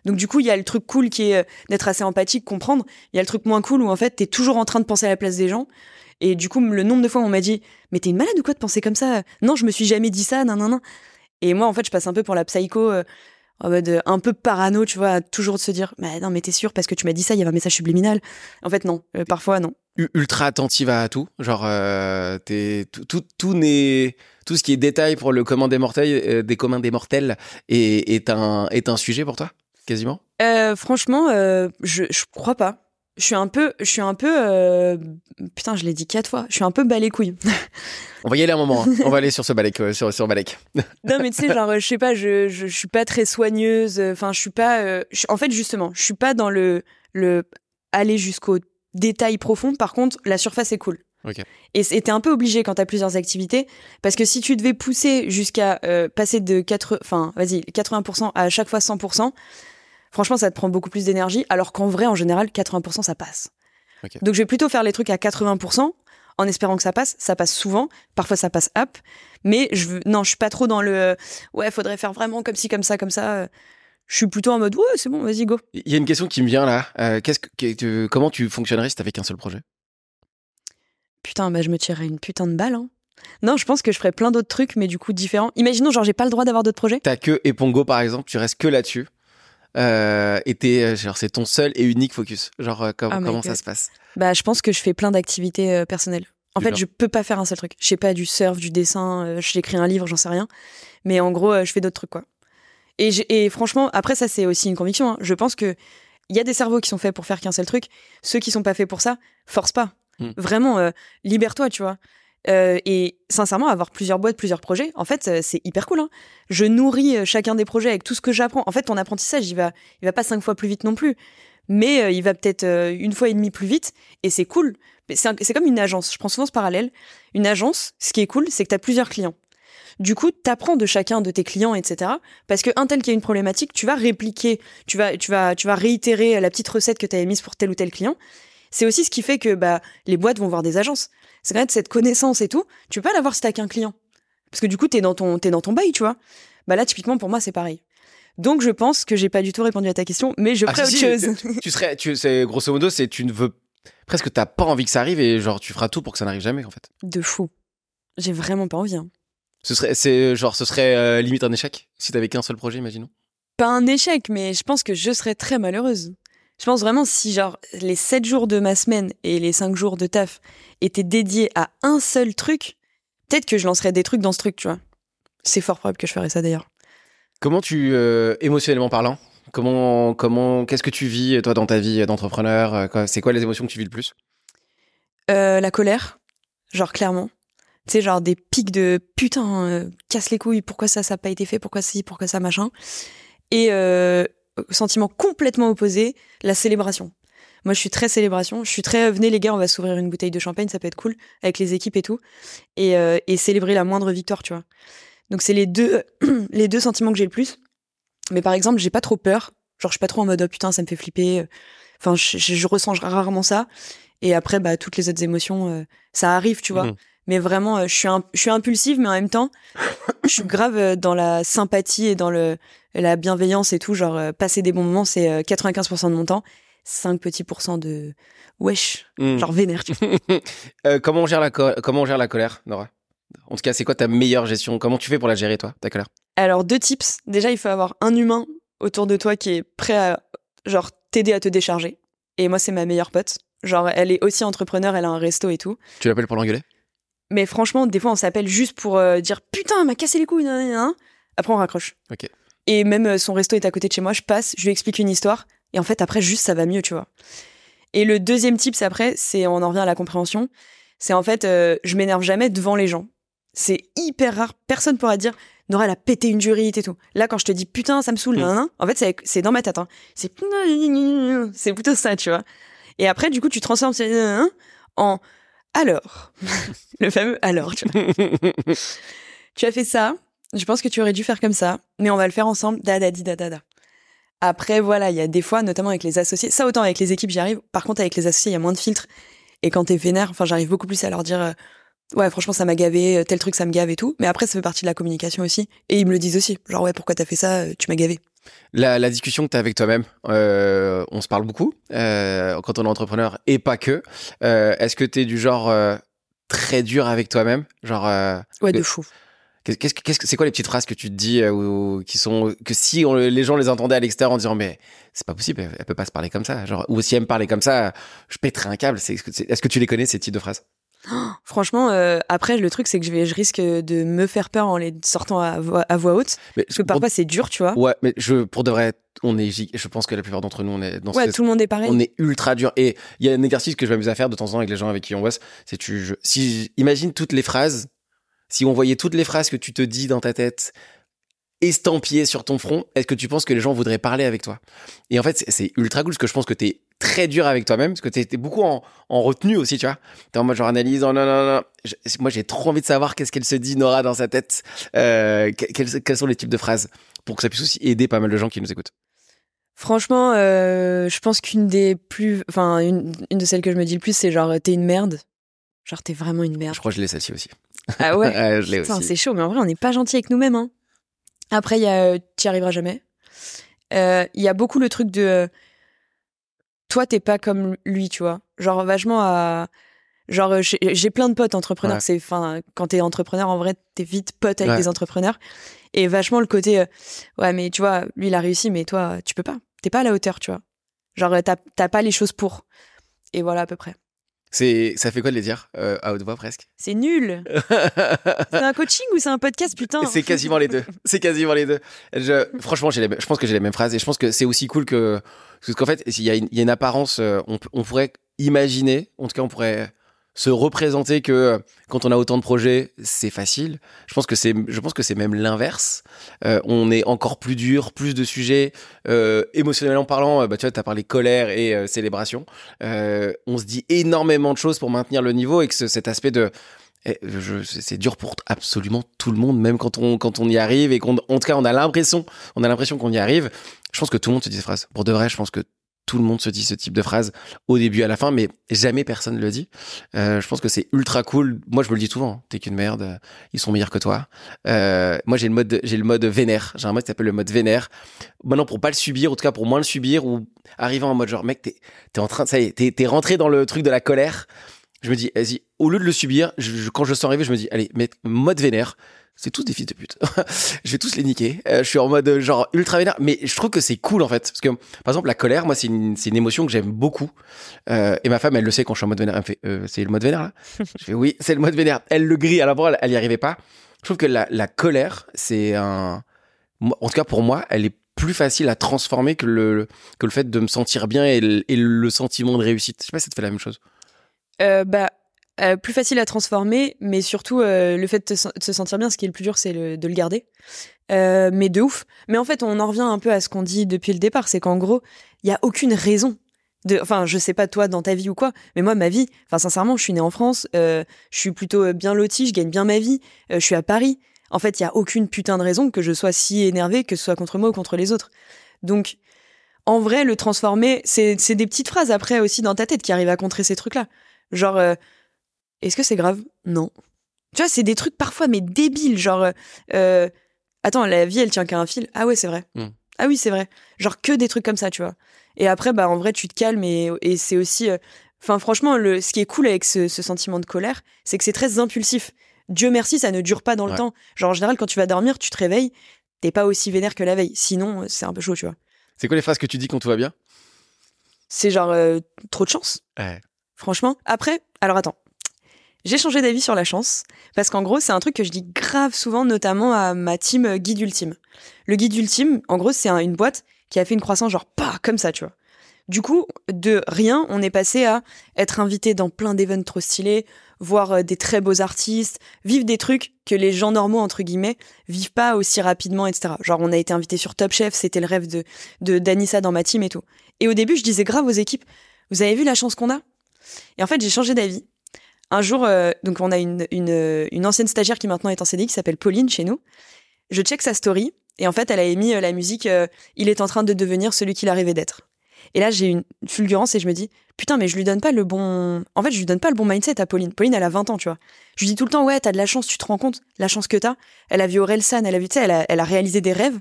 Donc du coup, il y a le truc cool qui est euh, d'être assez empathique, comprendre. Il y a le truc moins cool où en fait, t'es toujours en train de penser à la place des gens. Et du coup, le nombre de fois où on m'a dit mais t'es une malade ou quoi de penser comme ça? Non, je me suis jamais dit ça, non, non, non. Et moi, en fait, je passe un peu pour la psycho. euh, en mode euh, un peu parano, tu vois, toujours de se dire, mais non, mais t'es sûr parce que tu m'as dit ça, il y avait un message subliminal. En fait, non. Euh, parfois, non. ultra attentive à tout. Genre, euh, t'es- tout, tout, tout n'est, tout ce qui est détail pour le commun des mortels, euh, des communs des mortels, est, est un, est un sujet pour toi, quasiment? Franchement, je, je crois pas. Je suis un peu, je suis un peu, euh, putain, je l'ai dit quatre fois. Je suis un peu bas les couilles. On va y aller un moment. hein. On va aller sur ce balèque, euh, sur, sur non, mais tu sais, genre, je sais pas, je, je, je suis pas très soigneuse. Enfin, je suis pas. euh, je- en fait, justement, je suis pas dans le, le aller jusqu'au détails profonds. Par contre, la surface est cool. Ok. Et c- et t'es un peu obligé quand t'as plusieurs activités, parce que si tu devais pousser jusqu'à euh, passer de 4, enfin, vas-y, 80% à chaque fois 100%, franchement, ça te prend beaucoup plus d'énergie, alors qu'en vrai, en général, 80% ça passe. Donc je vais plutôt faire les trucs à 80%, en espérant que ça passe. Ça passe souvent, parfois ça passe up, mais je veux, non, je suis pas trop dans le, ouais, faudrait faire vraiment comme ci, comme ça, comme ça. euh. Je suis plutôt en mode, ouais, c'est bon, vas-y, go. Il y a une question qui me vient là. Euh, qu'est-ce que, comment tu fonctionnerais si t'avais qu'un seul projet? Putain, bah je me tirerais une putain de balle, hein. Non, je pense que je ferais plein d'autres trucs, mais du coup différents. Imaginons, genre, j'ai pas le droit d'avoir d'autres projets. T'as que Epongo par exemple, tu restes que là-dessus. Euh, euh, genre c'est ton seul et unique focus. Genre euh, Oh comment ça God. se passe? Bah, je pense que je fais plein d'activités euh, personnelles. En Du fait, genre je peux pas faire un seul truc. Je sais pas du surf, du dessin, euh, j'écris un livre, j'en sais rien. Mais en gros, je fais d'autres trucs, quoi. Et, et franchement, après, ça, c'est aussi une conviction. hein. Je pense que il y a des cerveaux qui sont faits pour faire qu'un seul truc. Ceux qui sont pas faits pour ça, force pas. Hmm. Vraiment, libère-toi, tu vois. Euh, et sincèrement, avoir plusieurs boîtes, plusieurs projets, en fait, euh, c'est hyper cool. hein. Je nourris euh, chacun des projets avec tout ce que j'apprends. En fait, ton apprentissage, il va, il va pas cinq fois plus vite non plus, mais il va peut-être une fois et demie plus vite, et c'est cool. C'est comme une agence. Je prends souvent ce parallèle. Une agence, ce qui est cool, c'est que tu as plusieurs clients. Du coup, tu apprends de chacun de tes clients, etc. Parce que un tel qui a une problématique, tu vas répliquer, tu vas, tu vas, tu vas réitérer la petite recette que tu avais mise pour tel ou tel client. C'est aussi ce qui fait que bah, les boîtes vont voir des agences. C'est quand même cette connaissance et tout. Tu peux pas l'avoir si t'as qu'un client. Parce que du coup, t'es dans ton, t'es dans ton bail, tu vois. Bah là, typiquement, pour moi, c'est pareil. Donc, je pense que j'ai pas du tout répondu à ta question, mais je Ah, ferai si, autre si, chose. Tu serais, tu, c'est grosso modo, c'est tu ne veux presque t'as pas envie que ça arrive et genre tu feras tout pour que ça n'arrive jamais en fait. De fou. J'ai vraiment pas envie. hein. Ce serait, c'est genre ce serait euh, limite un échec si t'avais qu'un seul projet, imaginons. Pas un échec, mais je pense que je serais très malheureuse. Je pense vraiment si, genre, les 7 jours de ma semaine et les 5 jours de taf étaient dédiés à un seul truc, peut-être que je lancerais des trucs dans ce truc, tu vois. C'est fort probable que je ferais ça d'ailleurs. Comment tu, euh, émotionnellement parlant, comment, comment, qu'est-ce que tu vis toi dans ta vie d'entrepreneur euh, C'est quoi les émotions que tu vis le plus? Euh, la colère, genre clairement. Tu sais, genre des pics de putain, euh, casse les couilles, pourquoi ça, ça n'a pas été fait, pourquoi si, pourquoi ça, machin. Et sentiment complètement opposé, la célébration. Moi, je suis très célébration. Je suis très, euh, venez les gars, on va s'ouvrir une bouteille de champagne, ça peut être cool, avec les équipes et tout. Et, euh, et célébrer la moindre victoire, tu vois. Donc, c'est les deux, les deux sentiments que j'ai le plus. Mais par exemple, j'ai pas trop peur. Genre, je suis pas trop en mode, oh putain, ça me fait flipper. Enfin, je, ressens rarement ça. Et après, bah, toutes les autres émotions, euh, ça arrive, tu vois. Mhm. Mais vraiment, euh, je suis, un- je suis impulsive, mais en même temps, je suis grave euh, dans la sympathie et dans le, la bienveillance et tout. Genre, euh, passer des bons moments, c'est euh, 95% de mon temps. 5 petits pourcents de wesh, Hmm. genre vénère, tu vois. Euh, comment on gère la co- comment on gère la colère, Nora? En tout cas, c'est quoi ta meilleure gestion? Comment tu fais pour la gérer toi, ta colère? Alors, deux tips. Déjà, il faut avoir un humain autour de toi qui est prêt à, genre, t'aider à te décharger. Et moi, c'est ma meilleure pote. Genre, elle est aussi entrepreneur, elle a un resto et tout. Tu l'appelles pour l'engueuler? Mais franchement, des fois, on s'appelle juste pour euh, dire putain, elle m'a cassé les couilles. nan, nan, nan. Après, on raccroche. Et même euh, son resto est à côté de chez moi. Je passe, je lui explique une histoire. Et en fait, après, juste, ça va mieux, tu vois. Et le deuxième tip, c'est après, c'est on en revient à la compréhension. C'est en fait, euh, je m'énerve jamais devant les gens. C'est hyper rare. Personne pourra dire Nora, elle a pété une durite et tout. Là, quand je te dis putain, ça me saoule, Mm. nan, nan, en fait, c'est- dans ma tête. hein. C'est c'est plutôt ça, tu vois. Et après, du coup, tu transformes en alors. le fameux alors, tu vois. tu as fait ça, je pense que tu aurais dû faire comme ça, mais on va le faire ensemble, da da di da da da. Après, voilà, il y a des fois, notamment avec les associés, ça autant avec les équipes, j'y arrive. Par contre, avec les associés, il y a moins de filtres. Et quand t'es vénère, enfin, j'arrive beaucoup plus à leur dire, euh, ouais, franchement, ça m'a gavé, euh, tel truc, ça me gave et tout. Mais après, ça fait partie de la communication aussi. Et ils me le disent aussi. Genre, ouais, pourquoi t'as fait ça, euh, tu m'as gavé. La, la discussion que tu as avec toi-même, euh, on se parle beaucoup euh, quand on est entrepreneur et pas que. Euh, Est-ce que tu es du genre très dur avec toi-même? Genre, Ouais, de fou. qu'est-ce que c'est quoi les petites phrases que tu te dis ou, qui sont que si on- les gens les entendaient à l'extérieur en disant mais c'est pas possible, elle, elle peut pas se parler comme ça. Genre, ou si elle me parlait comme ça, je pèterais un câble. Est-ce que tu les connais ces types de phrases? Franchement, euh, après, le truc, c'est que je, vais, je risque de me faire peur en les sortant à voix, à voix haute. mais, Parce que parfois, c'est dur, tu vois. Ouais, mais je pour de vrai, on est, je pense que la plupart d'entre nous on est dans Ouais, tout le monde est pareil. On est ultra dur. Et il y a un exercice que je m'amuse à faire de temps en temps avec les gens avec qui on bosse. C'est tu, je- si imagine toutes les phrases, si on voyait toutes les phrases que tu te dis dans ta tête estampillées sur ton front, est-ce que tu penses que les gens voudraient parler avec toi? Et en fait, c'est- ultra cool parce que je pense que tu es très dur avec toi-même parce que t'es t'es beaucoup en, en retenue aussi, tu vois. T'es en mode genre analyse, oh non, non, non. Je- moi, j'ai trop envie de savoir qu'est-ce qu'elle se dit, Nora, dans sa tête. Euh, que- quels, quels sont les types de phrases pour que ça puisse aussi aider pas mal de gens qui nous écoutent. Franchement, euh, je pense qu'une des plus, enfin, une, une de celles que je me dis le plus, c'est genre, t'es une merde. Genre, t'es vraiment une merde. Je crois que je l'ai celle-ci aussi. Ah ouais? Je l'ai aussi. c'est chaud, mais en vrai, on n'est pas gentil avec nous-mêmes. Hein. Après, il y a euh, T'y arriveras jamais. Il y a beaucoup le truc de. Toi, t'es pas comme lui, tu vois. Genre, vachement à. Genre, euh, j'ai plein de potes entrepreneurs. Ouais. C'est, enfin, quand t'es entrepreneur, en vrai, t'es vite pote avec Ouais. des entrepreneurs. Et vachement le côté. euh, ouais, mais tu vois, lui, il a réussi, mais toi, tu peux pas. T'es pas à la hauteur, tu vois. Genre, t'as pas les choses pour. Et voilà, à peu près. C'est, ça fait quoi de les dire euh, à haute voix presque? C'est nul. C'est un coaching ou c'est un podcast, putain? C'est quasiment les deux. C'est quasiment les deux. Je, franchement, j'ai les je pense que j'ai les mêmes phrases et je pense que c'est aussi cool que parce qu'en fait, il y, a une- il y a une apparence. euh, On, on pourrait imaginer, en tout cas, on pourrait se représenter que euh, quand on a autant de projets, c'est facile. Je pense que c'est, je pense que c'est même l'inverse. Euh, on est encore plus dur, plus de sujets euh, émotionnellement parlant. euh, Bah, tu vois, t'as parlé colère et euh, célébration. Euh, on se dit énormément de choses pour maintenir le niveau et que ce- cet aspect de eh, c'est dur pour absolument tout le monde, même quand on, quand on y arrive et qu'on, en tout cas, on a l'impression, on a l'impression qu'on y arrive. Je pense que tout le monde se dit ces phrases. Pour de vrai, je pense que tout le monde se dit ce type de phrase au début, à la fin, mais jamais personne le dit. Euh, je pense que c'est ultra cool. Moi, je me le dis souvent. hein. T'es qu'une merde. Ils sont meilleurs que toi. Euh, moi, j'ai le mode, j'ai le mode vénère. J'ai un mode qui s'appelle le mode vénère. Maintenant, pour pas le subir, en tout cas pour moins le subir, ou arriver en mode genre, mec, t'es, t'es en train, ça y est, t'es, t'es rentré dans le truc de la colère. Je me dis, vas-y, au lieu de le subir, je- quand je sens arriver, je me dis, allez, mode vénère. C'est tous des fils de pute. je vais tous les niquer. Euh, je suis en mode euh, genre ultra vénère, mais je trouve que c'est cool en fait, parce que par exemple la colère, moi c'est une, c'est une émotion que j'aime beaucoup. Euh, et ma femme, elle le sait quand je suis en mode vénère. Elle me fait, euh, c'est le mode vénère là? je fais oui, c'est le mode vénère. Elle le grille. Alors elle, elle y arrivait pas. Je trouve que la, la colère, c'est un, en tout cas pour moi, elle est plus facile à transformer que le que le fait de me sentir bien et le, et le sentiment de réussite. Je sais pas si ça te fait la même chose. Euh, bah, euh, plus facile à transformer, mais surtout euh, le fait de, se sentir bien, ce qui est le plus dur, c'est de le garder. Euh, mais de ouf. Mais en fait, on en revient un peu à ce qu'on dit depuis le départ, c'est qu'en gros, il y a aucune raison. De, enfin, je sais pas toi dans ta vie ou quoi, mais moi ma vie, enfin sincèrement, je suis née en France, je suis plutôt bien lotie, je gagne bien ma vie, je suis à Paris. En fait, il y a aucune putain de raison que je sois si énervée, que ce soit contre moi ou contre les autres. Donc, en vrai, le transformer, c'est des petites phrases après aussi dans ta tête qui arrivent à contrer ces trucs-là. Genre, est-ce que c'est grave? Non. Tu vois, c'est des trucs parfois, mais débiles. Genre, euh, euh, attends, la vie, elle tient qu'à un fil. Ah ouais, c'est vrai. Mm. Ah oui, c'est vrai. Genre que des trucs comme ça, tu vois. Et après, bah, en vrai, tu te calmes et, et c'est aussi. euh, Enfin, franchement, le, ce qui est cool avec ce, ce sentiment de colère, c'est que c'est très impulsif. Dieu merci, ça ne dure pas dans le Ouais. temps. Genre, en général, quand tu vas dormir, tu te réveilles, t'es pas aussi vénère que la veille. Sinon, c'est un peu chaud, tu vois. C'est quoi les phrases que tu dis quand tout va bien? C'est genre euh, trop de chance. Ouais. Franchement. Après, alors attends. J'ai changé d'avis sur la chance parce qu'en gros, c'est un truc que je dis grave souvent, notamment à ma team euh, guide ultime. Le guide ultime, en gros, c'est un- une boîte qui a fait une croissance genre pas comme ça, tu vois. Du coup, de rien, on est passé à être invité dans plein d'événements trop stylés, voir euh, des très beaux artistes, vivre des trucs que les gens normaux entre guillemets vivent pas aussi rapidement, etc. Genre, on a été invité sur Top Chef, c'était le rêve de de d'Anissa dans ma team et tout. Et au début, je disais grave aux équipes, vous avez vu la chance qu'on a? Et en fait, j'ai changé d'avis. Un jour, euh, donc on a euh, une ancienne stagiaire qui maintenant est en CDI qui s'appelle Pauline chez nous. Je check sa story et en fait, elle a émis euh, la musique Il est en train de devenir celui qu'il a rêvé d'être. Et là, j'ai une fulgurance et je me dis Putain, mais je lui donne pas le bon. En fait, je lui donne pas le bon mindset à Pauline. Pauline, elle a 20 ans, tu vois. Je lui dis tout le temps Ouais, t'as de la chance, tu te rends compte La chance que t'as. Elle a vu Orelsan, elle a vu, tu sais, elle elle a réalisé des rêves.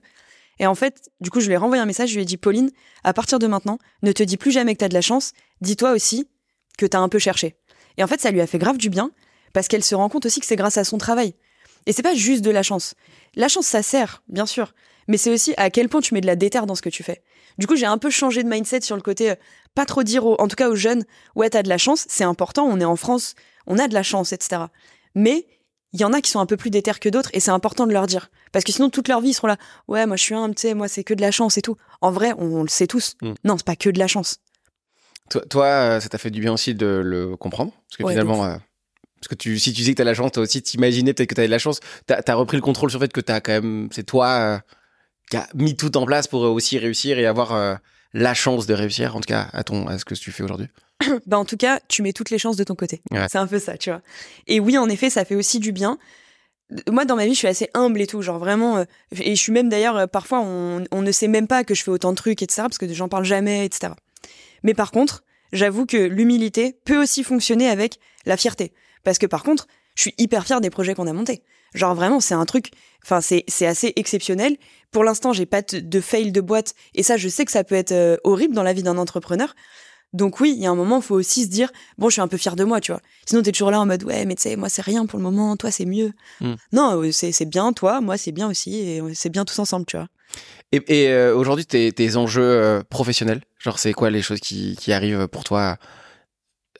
Et en fait, du coup, je lui ai renvoyé un message, je lui ai dit Pauline, à partir de maintenant, ne te dis plus jamais que t'as de la chance, dis-toi aussi que t'as un peu cherché. Et en fait, ça lui a fait grave du bien, parce qu'elle se rend compte aussi que c'est grâce à son travail. Et c'est pas juste de la chance. La chance, ça sert, bien sûr, mais c'est aussi à quel point tu mets de la déterre dans ce que tu fais. Du coup, j'ai un peu changé de mindset sur le côté, euh, pas trop dire, aux- en tout cas aux jeunes, ouais, t'as de la chance, c'est important, on est en France, on a de la chance, etc. Mais il y en a qui sont un peu plus déter que d'autres, et c'est important de leur dire. Parce que sinon, toute leur vie, ils seront là, ouais, moi je suis un, tu sais, moi c'est que de la chance et tout. En vrai, on, on le sait tous. Mm. Non, c'est pas que de la chance. Toi, toi, euh, ça t'a fait du bien aussi de le comprendre Parce que Ouais, finalement, euh, parce que tu, si tu dis que t'as la chance, toi aussi t'imaginais peut-être que t'avais de la chance. T'as as repris le contrôle sur le fait que t'as quand même, c'est toi euh, qui a mis tout en place pour aussi réussir et avoir, euh, la chance de réussir, en tout cas à ton à ce que tu fais aujourd'hui bah en tout cas, tu mets toutes les chances de ton côté. C'est un peu ça, tu vois. Et oui, en effet, ça fait aussi du bien. Moi, dans ma vie, je suis assez humble et tout, genre vraiment. Euh, et je suis même d'ailleurs, euh, parfois, on, on, ne sait même pas que je fais autant de trucs, etc., parce que j'en parle jamais, etc. Mais par contre, j'avoue que l'humilité peut aussi fonctionner avec la fierté. Parce que par contre, je suis hyper fière des projets qu'on a montés. Genre vraiment, c'est un truc, enfin c'est c'est assez exceptionnel. Pour l'instant, j'ai pas de fail de boîte et ça, je sais que ça peut être euh, horrible dans la vie d'un entrepreneur. Donc oui, il y a un moment, il faut aussi se dire, bon, je suis un peu fier de moi, tu vois. Sinon, t'es toujours là en mode, ouais, mais tu sais, moi, c'est rien pour le moment, toi, c'est mieux. Hmm. Non, euh, c'est bien, toi, moi, c'est bien aussi, et euh, c'est bien tous ensemble, tu vois. Et, euh, aujourd'hui, tes, enjeux professionnels, genre, c'est quoi les choses qui, arrivent pour toi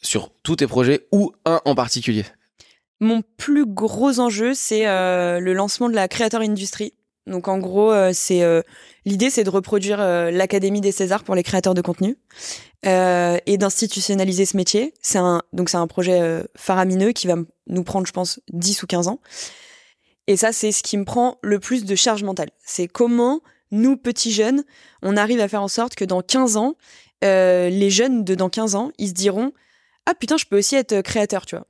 sur tous tes projets ou un en particulier? Mon plus gros enjeu, c'est le lancement de la Creator Industry. Donc en gros, c'est l'idée, c'est de reproduire l'Académie des Césars pour les créateurs de contenu euh, et d'institutionnaliser ce métier. C'est un donc c'est un projet euh, faramineux qui va nous prendre, je pense, 10 ou 15 ans. Et ça, c'est ce qui me prend le plus de charge mentale. C'est comment nous, petits jeunes, on arrive à faire en sorte que dans 15 ans, euh, les jeunes de dans 15 ans, ils se diront ah putain, je peux aussi être créateur, tu vois.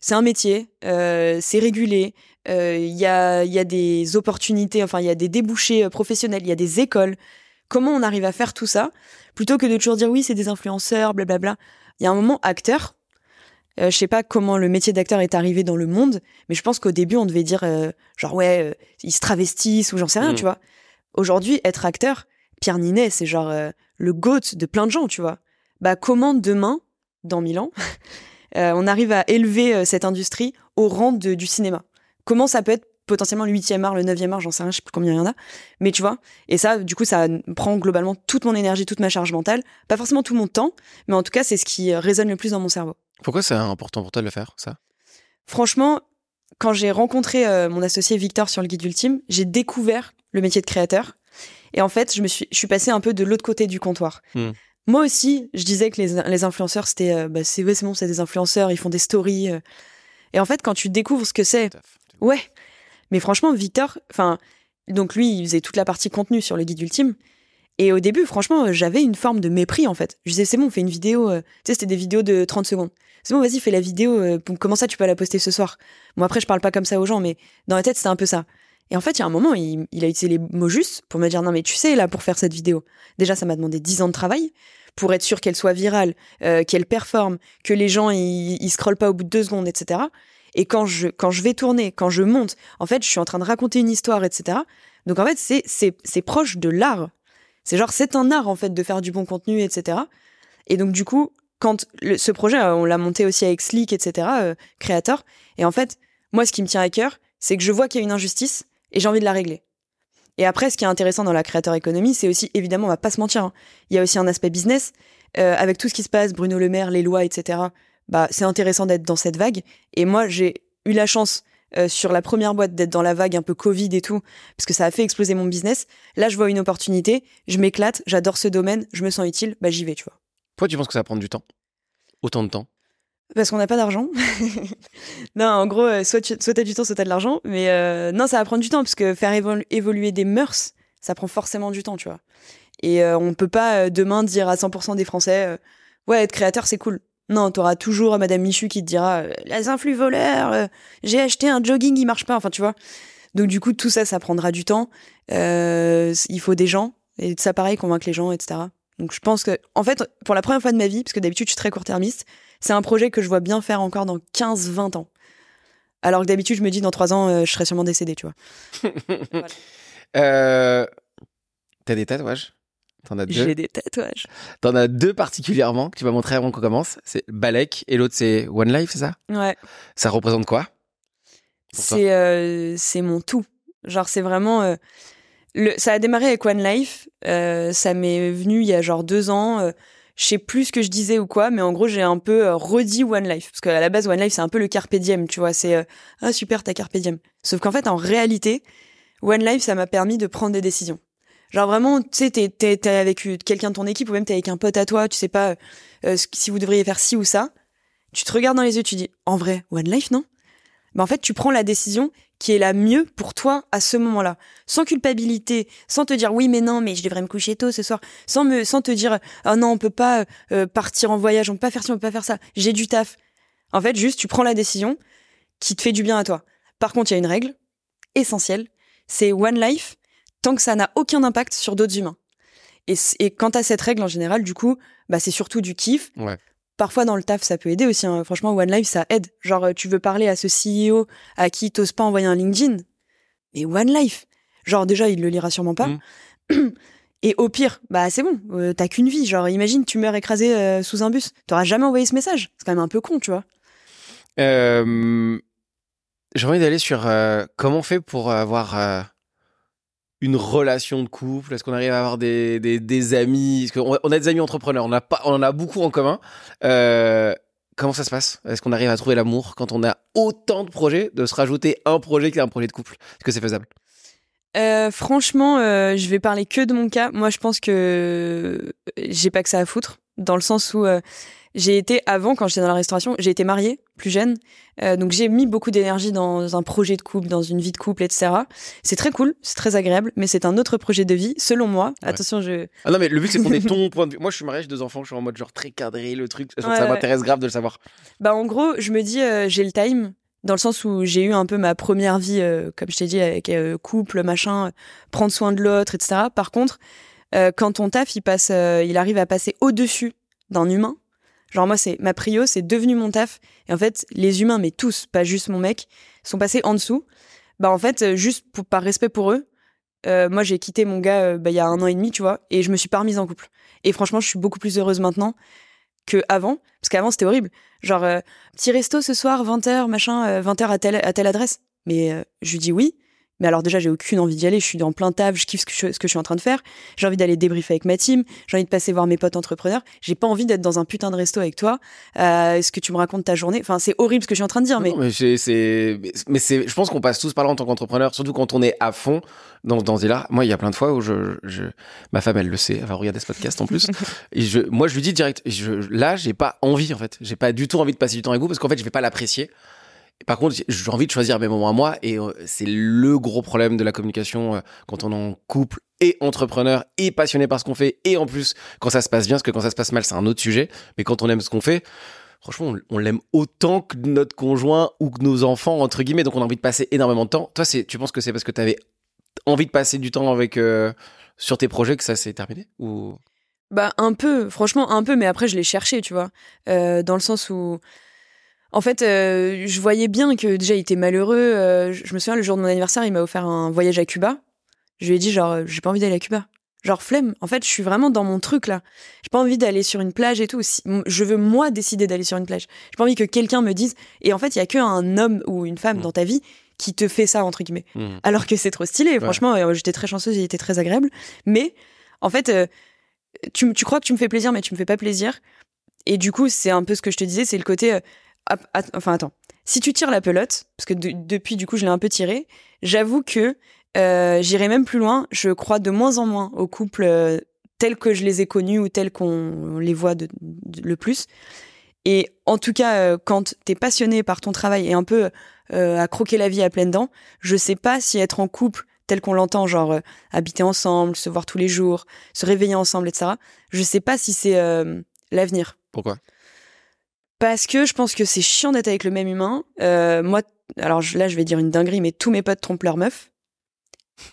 C'est un métier, euh, c'est régulé, il y, a, y a des opportunités, enfin il y a des débouchés professionnels, il y a des écoles. Comment on arrive à faire tout ça? Plutôt que de toujours dire oui, c'est des influenceurs, blablabla. Il y a un moment acteur. Euh, je sais pas comment le métier d'acteur est arrivé dans le monde, mais je pense qu'au début on devait dire euh, genre ouais, euh, ils se travestissent ou j'en sais rien, mm. tu vois. Aujourd'hui, être acteur, Pierre Ninet, c'est genre euh, le goat de plein de gens, tu vois. Bah comment demain, dans mille ans, on arrive à élever cette industrie au rang de, du cinéma? Comment ça peut être potentiellement le 8e art, le 9e art, j'en sais rien, je sais plus combien il y en a. Mais tu vois, et ça, du coup, ça prend globalement toute mon énergie, toute ma charge mentale. Pas forcément tout mon temps, mais en tout cas, c'est ce qui résonne le plus dans mon cerveau. Pourquoi c'est important pour toi de le faire, ça? Franchement, quand j'ai rencontré euh, mon associé Victor sur le guide ultime, j'ai découvert le métier de créateur. Et en fait, je me suis, je suis passée un peu de l'autre côté du comptoir. Hmm. Moi aussi, je disais que les, les influenceurs, c'était, euh, bah, c'est bon, c'est des influenceurs, ils font des stories. Euh. Et en fait, quand tu découvres ce que c'est, ouais, mais franchement, Victor, enfin, donc lui, il faisait toute la partie contenu sur le guide ultime. Et au début, franchement, j'avais une forme de mépris, en fait. Je disais, c'est bon, on fait une vidéo. Tu sais, c'était des vidéos de 30 secondes. C'est bon, vas-y, fais la vidéo. Euh, comment ça, tu peux la poster ce soir? Bon, après, je parle pas comme ça aux gens, mais dans la tête, c'était un peu ça. Et en fait, il y a un moment, il, a utilisé les mots justes pour me dire, non, mais tu sais, là, pour faire cette vidéo, déjà, ça m'a demandé 10 ans de travail pour être sûr qu'elle soit virale, euh, qu'elle performe, que les gens, ils, scrollent pas au bout de deux secondes, etc. Et quand je, quand je vais tourner, quand je monte, en fait, je suis en train de raconter une histoire, etc. Donc, en fait, c'est, c'est, c'est proche de l'art. C'est genre, c'est un art, en fait, de faire du bon contenu, etc. Et donc, du coup, quand ce projet, euh, on l'a monté aussi avec Slick, etc., euh, créateur. Et en fait, moi, ce qui me tient à cœur, c'est que je vois qu'il y a une injustice et j'ai envie de la régler. Et après, ce qui est intéressant dans la créateur économie, c'est aussi, évidemment, on va pas se mentir, hein, il y a aussi un aspect business. Euh, avec tout ce qui se passe, Bruno Le Maire, les lois, etc bah c'est intéressant d'être dans cette vague. Et moi, j'ai eu la chance sur la première boîte d'être dans la vague un peu Covid et tout, parce que ça a fait exploser mon business. Là, je vois une opportunité, je m'éclate, j'adore ce domaine, je me sens utile, bah j'y vais, tu vois. Pourquoi tu penses que ça va prendre du temps? Autant de temps? Parce qu'on n'a pas d'argent. non, en gros, euh, soit tu as du temps, soit t'as de l'argent. Mais euh, non, ça va prendre du temps, parce que faire évoluer des mœurs, ça prend forcément du temps, tu vois. Et on peut pas demain dire à 100% des Français, ouais, être créateur, c'est cool. Non, t'auras toujours Madame Michu qui te dira euh, les influx voleurs, euh, j'ai acheté un jogging, il marche pas. Enfin, tu vois. Donc du coup, tout ça, ça prendra du temps. Euh, il faut des gens et ça pareil convaincre les gens, etc. Donc je pense que, en fait, pour la première fois de ma vie, parce que d'habitude je suis très court-termiste, c'est un projet que je vois bien faire encore dans 15-20 ans. Alors que d'habitude je me dis dans 3 ans, je serai sûrement décédé, tu vois. T'as des tatouages T'en as deux? J'ai des tatouages. T'en as deux particulièrement que tu vas montrer avant qu'on commence. C'est Balek et l'autre c'est One Life, c'est ça? Ouais. Ça représente quoi? C'est euh, mon tout. Genre c'est vraiment euh, le. Ça a démarré avec One Life. Euh, ça m'est venu il y a genre deux ans. Euh, je sais plus ce que je disais ou quoi, mais en gros j'ai un peu euh, redit One Life parce qu'à la base One Life c'est un peu le carpe diem, tu vois. C'est ah super ta carpe diem. Sauf qu'en fait en réalité One Life ça m'a permis de prendre des décisions. Genre vraiment, tu sais, t'es, t'es, avec quelqu'un de ton équipe ou même t'es avec un pote à toi, tu sais pas euh, si vous devriez faire ci ou ça. Tu te regardes dans les yeux, tu dis, en vrai, One Life, non? Bah en fait, tu prends la décision qui est la mieux pour toi à ce moment-là, sans culpabilité, sans te dire oui mais non mais je devrais me coucher tôt ce soir, sans te dire oh non on peut pas euh, partir en voyage, on peut pas faire ci, on peut pas faire ça, j'ai du taf. En fait, juste tu prends la décision qui te fait du bien à toi. Par contre, il y a une règle essentielle, c'est one life tant que ça n'a aucun impact sur d'autres humains. Et, et quant à cette règle en général, du coup, bah c'est surtout du kiff. Parfois dans le taf, ça peut aider aussi. hein. Franchement, One Life, ça aide. Genre, euh, tu veux parler à ce CEO à qui t'oses pas envoyer un LinkedIn, mais One Life. Genre déjà, il le lira sûrement pas. Et au pire, bah c'est bon, euh, t'as qu'une vie. Genre, imagine, tu meurs écrasé euh, sous un bus, t'auras jamais envoyé ce message. C'est quand même un peu con, tu vois. Euh, J'ai envie d'aller sur comment on fait pour avoir une relation de couple? Est-ce qu'on arrive à avoir des, des, amis? Qu'on- on a des amis entrepreneurs, on, a pas, on en a beaucoup en commun. Euh, comment ça se passe? Est-ce qu'on arrive à trouver l'amour quand on a autant de projets, de se rajouter un projet qui est un projet de couple? Est-ce que c'est faisable? Euh, franchement, euh, je vais parler que de mon cas. Moi, je pense que j'ai pas que ça à foutre, dans le sens où j'ai été avant, quand j'étais dans la restauration, j'ai été mariée plus jeune, Euh, donc j'ai mis beaucoup d'énergie dans un projet de couple, dans une vie de couple, etc. C'est très cool, c'est très agréable, mais c'est un autre projet de vie, selon moi. Ouais. Attention, je Ah non, mais le but c'est qu'on ait ton point de vue. Moi je suis marié, j'ai deux enfants, je suis en mode genre très cadré, le truc. Ouais, ça ouais. m'intéresse grave de le savoir. Bah en gros, je me dis euh, j'ai le time dans le sens où j'ai eu un peu ma première vie, euh, comme je t'ai dit, avec couple, machin, prendre soin de l'autre, etc. Par contre, quand ton taf, il passe, il arrive à passer au-dessus d'un humain. Genre moi, c'est ma prio, c'est devenu mon taf. Et en fait, les humains, mais tous, pas juste mon mec, sont passés en dessous. Bah en fait, euh, juste par respect pour eux, euh, moi j'ai quitté mon gars euh, bah, il y a un an et demi, tu vois, et je me suis pas remise en couple. Et franchement, je suis beaucoup plus heureuse maintenant que avant, parce qu'avant c'était horrible. Genre petit resto ce soir, 20h, machin, euh, 20h à telle, à telle adresse. Mais je lui dis oui. Mais alors déjà, j'ai aucune envie d'y aller. Je suis dans plein taf, je kiffe ce que je, ce que je suis en train de faire. J'ai envie d'aller débriefer avec ma team. J'ai envie de passer voir mes potes entrepreneurs. J'ai pas envie d'être dans un putain de resto avec toi. Euh, Est-ce que tu me racontes ta journée? Enfin, c'est horrible ce que je suis en train de dire, mais Non, mais c'est, c'est, mais- c'est, je pense qu'on passe tous par là en tant qu'entrepreneur, surtout quand on est à fond dans, dans ce là Moi, il y a plein de fois où je, je, ma femme, elle le sait, elle va regarder ce podcast en plus. et je, moi, je lui dis direct, je, là, j'ai pas envie, en fait. J'ai pas du tout envie de passer du temps avec vous parce qu'en fait, je vais pas l'apprécier. Par contre, j'ai envie de choisir mes moments à moi et euh, c'est le gros problème de la communication euh, quand on est en couple et entrepreneur et passionné par ce qu'on fait et en plus quand ça se passe bien, parce que quand ça se passe mal, c'est un autre sujet. Mais quand on aime ce qu'on fait, franchement, on, l'aime autant que notre conjoint ou que nos enfants, entre guillemets. Donc, on a envie de passer énormément de temps. Toi, c'est, tu penses que c'est parce que tu avais envie de passer du temps avec, euh, sur tes projets que ça s'est terminé ou... Bah un peu, franchement un peu, mais après je l'ai cherché, tu vois, dans le sens où, en fait, euh, je voyais bien que déjà il était malheureux. euh, je me souviens le jour de mon anniversaire, il m'a offert un voyage à Cuba. Je lui ai dit genre euh, j'ai pas envie d'aller à Cuba, genre flemme. En fait, je suis vraiment dans mon truc là. J'ai pas envie d'aller sur une plage et tout. Si- je veux moi décider d'aller sur une plage. J'ai pas envie que quelqu'un me dise. Et en fait, il y a qu'un homme ou une femme Mm. dans ta vie qui te fait ça entre guillemets Hmm. alors que c'est trop stylé. Franchement, euh, j'étais très chanceuse, il était très agréable. Mais en fait, euh, tu, tu crois que tu me fais plaisir, mais tu me fais pas plaisir. Et du coup, c'est un peu ce que je te disais, c'est le côté. Enfin, attends. Si tu tires la pelote, parce que de- depuis, du coup, je l'ai un peu tiré, j'avoue que euh, j'irai même plus loin. Je crois de moins en moins aux couples euh, tels que je les ai connus ou tels qu'on les voit de- le plus. Et en tout cas, euh, quand t'es passionné par ton travail et un peu euh, à croquer la vie à pleines dents, je sais pas si être en couple tel qu'on l'entend, genre habiter ensemble, se voir tous les jours, se réveiller ensemble, etc. Je sais pas si c'est l'avenir. Pourquoi? Parce que je pense que c'est chiant d'être avec le même humain. Euh, moi, alors là, je vais dire une dinguerie, mais tous mes potes trompent leur meuf.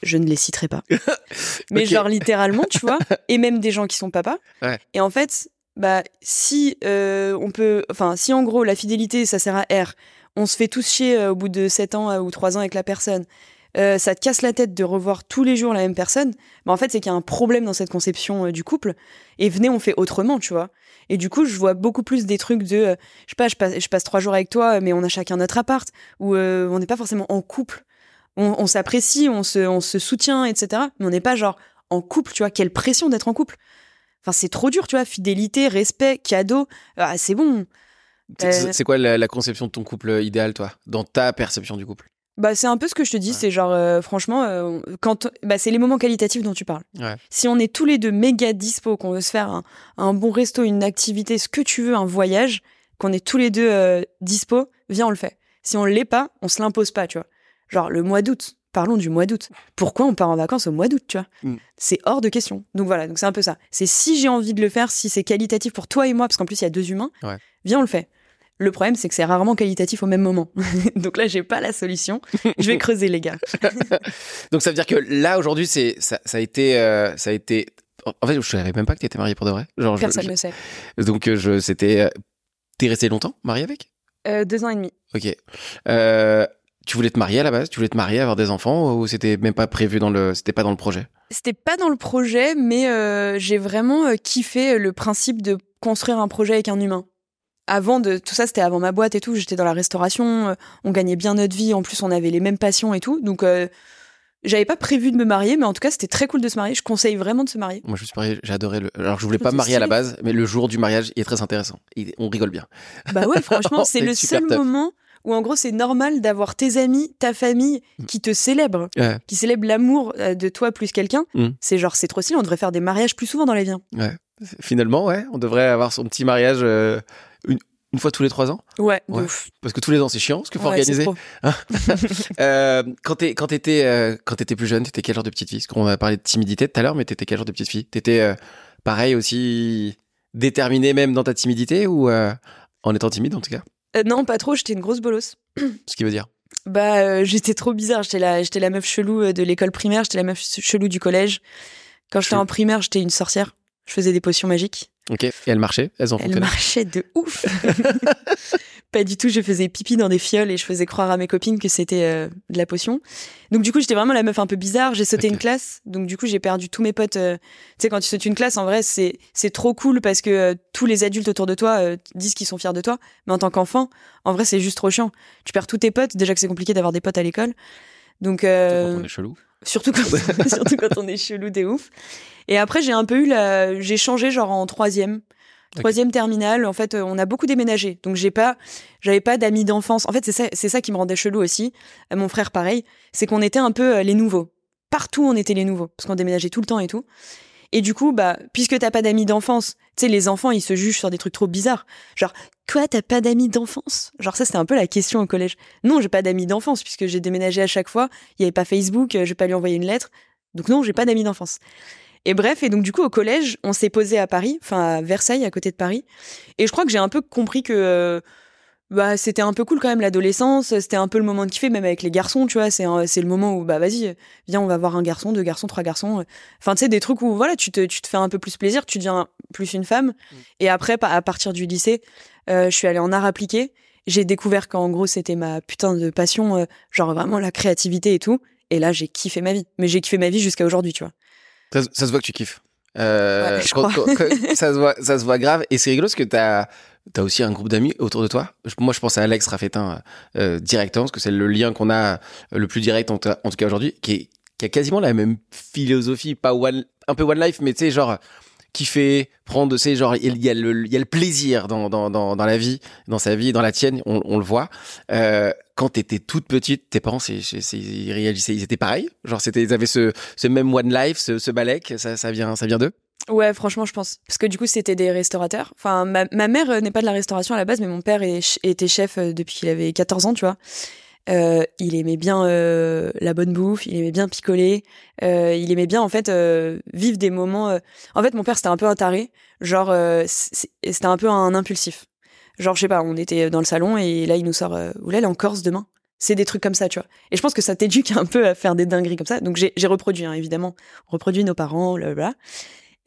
Je ne les citerai pas. mais genre littéralement, tu vois. Et même des gens qui sont papas. Ouais. Et en fait, bah, si euh, on peut. Enfin, si en gros, la fidélité, ça sert à R, on se fait tous chier euh, au bout de 7 ans ou 3 ans avec la personne. euh, ça te casse la tête de revoir tous les jours la même personne, bah en fait c'est qu'il y a un problème dans cette conception euh, du couple. Et venez, on fait autrement, tu vois. Et du coup, je vois beaucoup plus des trucs de, euh, je sais pas, je passe, je passe trois jours avec toi, mais on a chacun notre appart, où euh, on n'est pas forcément en couple. On, on s'apprécie, on se, on se soutient, etc. Mais on n'est pas genre en couple, tu vois. Quelle pression d'être en couple. Enfin, c'est trop dur, tu vois. Fidélité, respect, cadeau. Ah, c'est bon. C'est- Euh, C'est quoi la, la conception de ton couple idéal, toi? Dans ta perception du couple? Bah, c'est un peu ce que je te dis. Ouais. C'est genre, euh, franchement, euh, quand, bah, c'est les moments qualitatifs dont tu parles. Ouais. Si on est tous les deux méga dispo, qu'on veut se faire un, un bon resto, une activité, ce que tu veux, un voyage, qu'on est tous les deux euh, dispo, viens, on le fait. Si on l'est pas, on se l'impose pas, tu vois. Genre le mois d'août, parlons du mois d'août. Pourquoi on part en vacances au mois d'août, tu vois? Mm. C'est hors de question. Donc voilà, donc c'est un peu ça. C'est si j'ai envie de le faire, si c'est qualitatif pour toi et moi, parce qu'en plus il y a deux humains, Ouais. viens on le fait. Le problème, c'est que c'est rarement qualitatif au même moment. donc là, j'ai pas la solution. Je vais creuser, les gars. Donc ça veut dire que là aujourd'hui c'est ça, ça a été euh, ça a été en fait je savais même pas que tu étais marié pour de vrai. Genre Personne ne le sait. donc euh, je c'était euh, t'es resté longtemps marié avec? Euh, deux ans et demi. OK. Euh, tu voulais te marier à la base? Tu voulais te marier avoir des enfants ou c'était même pas prévu dans le c'était pas dans le projet? C'était pas dans le projet, mais euh, j'ai vraiment kiffé le principe de construire un projet avec un humain. Avant de tout ça, c'était avant ma boîte et tout. J'étais dans la restauration, euh, on gagnait bien notre vie. En plus, on avait les mêmes passions et tout. Donc, euh, j'avais pas prévu de me marier, mais en tout cas, c'était très cool de se marier. Je conseille vraiment de se marier. Moi je me suis marié, j'ai adoré le alors je voulais pas me marier à la base mais le jour du mariage il est très intéressant. Il- on rigole bien. Bah ouais, franchement, c'est le seul tough. moment où, en gros, c'est normal d'avoir tes amis, ta famille qui te célèbrent, Ouais. qui célèbrent l'amour euh, de toi plus quelqu'un. Mm. C'est genre, c'est trop stylé. On devrait faire des mariages plus souvent dans la vie. hein. Ouais. Finalement ouais, on devrait avoir son petit mariage euh, une, une fois tous les trois ans Ouais, ouf. parce que tous les ans c'est chiant ce qu'il faut Ouais, organiser. trop. Euh, quand t'étais euh, quand t'étais plus jeune, t'étais quel genre de petite fille? Parce qu'on a parlé de timidité tout à l'heure, mais t'étais quel genre de petite fille? T'étais pareil aussi déterminée même dans ta timidité ou en étant timide en tout cas? Euh, non, pas trop. J'étais une grosse bolosse. Ce qui veut dire. Bah, euh, j'étais trop bizarre. J'étais la, j'étais la meuf chelou euh, de l'école primaire. J'étais la meuf chelou du collège. Quand j'étais en primaire, j'étais une sorcière. Je faisais des potions magiques. Ok. Et elles marchaient, elles en Elles marchaient de ouf. Pas du tout. Je faisais pipi dans des fioles et je faisais croire à mes copines que c'était euh, de la potion. Donc du coup, j'étais vraiment la meuf un peu bizarre. J'ai sauté une classe. Donc du coup, j'ai perdu tous mes potes. euh, Tu sais, quand tu sautes une classe, en vrai, c'est c'est trop cool parce que euh, tous les adultes autour de toi euh, disent qu'ils sont fiers de toi. Mais en tant qu'enfant, en vrai, c'est juste trop chiant. Tu perds tous tes potes. Déjà que c'est compliqué d'avoir des potes à l'école. Donc euh, on est chelou. Surtout quand, surtout quand on est chelou des ouf. Et après, j'ai un peu eu la, j'ai changé genre en troisième. Troisième terminale, en fait, euh, on a beaucoup déménagé. Donc, j'ai pas, j'avais pas d'amis d'enfance. En fait, c'est ça, c'est ça qui me rendait chelou aussi. Euh, mon frère, pareil. C'est qu'on était un peu euh, les nouveaux. Partout, on était les nouveaux. Parce qu'on déménageait tout le temps et tout. Et du coup, bah, puisque t'as pas d'amis d'enfance, tu sais, les enfants, ils se jugent sur des trucs trop bizarres. Genre, quoi, t'as pas d'amis d'enfance? Genre, ça, c'était un peu la question au collège. Non, j'ai pas d'amis d'enfance, puisque j'ai déménagé à chaque fois. Il y avait pas Facebook, euh, je vais pas lui envoyer une lettre. Donc non, j'ai pas d'amis d'enfance. Et bref, et donc du coup au collège, on s'est posé à Paris, enfin à Versailles, à côté de Paris. Et je crois que j'ai un peu compris que euh, bah c'était un peu cool quand même l'adolescence. C'était un peu le moment de kiffer, même avec les garçons, tu vois. C'est c'est le moment où bah vas-y, viens, on va voir un garçon, deux garçons, trois garçons. Enfin tu sais des trucs où voilà, tu te tu te fais un peu plus plaisir, tu deviens plus une femme. Et après, à partir du lycée, euh, je suis allée en art appliqué. J'ai découvert qu'en gros c'était ma putain de passion, euh, genre vraiment la créativité et tout. Et là j'ai kiffé ma vie. Mais j'ai kiffé ma vie jusqu'à aujourd'hui, tu vois. Ça, ça se voit que tu kiffes. Euh, Ouais, je crois. ça, se voit, ça se voit grave. Et c'est rigolo parce que t'as as aussi un groupe d'amis autour de toi? Moi, je pense à Alex Raffetin euh, directement parce que c'est le lien qu'on a euh, le plus direct en, tout- cas aujourd'hui, qui, a quasiment la même philosophie, pas one, un peu one life, mais tu sais, genre kiffer, prendre, tu sais, genre il y, a le, plaisir dans, la vie, dans sa vie, dans la tienne, on, le voit. Euh, quand t'étais toute petite, tes parents, ils réagissaient, ils étaient pareils? Genre, ils avaient ce, même one life, ce, ce ça, ça vient, ça vient d'eux? Ouais, franchement, je pense. Parce que du coup, c'était des restaurateurs. Enfin, ma, ma mère euh, n'est pas de la restauration à la base, mais mon père était chef euh, depuis qu'il avait 14 ans, tu vois. Euh, il aimait bien la bonne bouffe, il aimait bien picoler, il aimait bien en fait vivre des moments. En fait, mon père c'était un peu un taré, genre c'était un peu un impulsif. Genre je sais pas, on était dans le salon et là il nous sort, est en Corse demain. C'est des trucs comme ça, tu vois. Et je pense que ça t'éduque un peu à faire des dingueries comme ça. Donc j'ai reproduit, hein, évidemment, on reproduit nos parents, blablabla.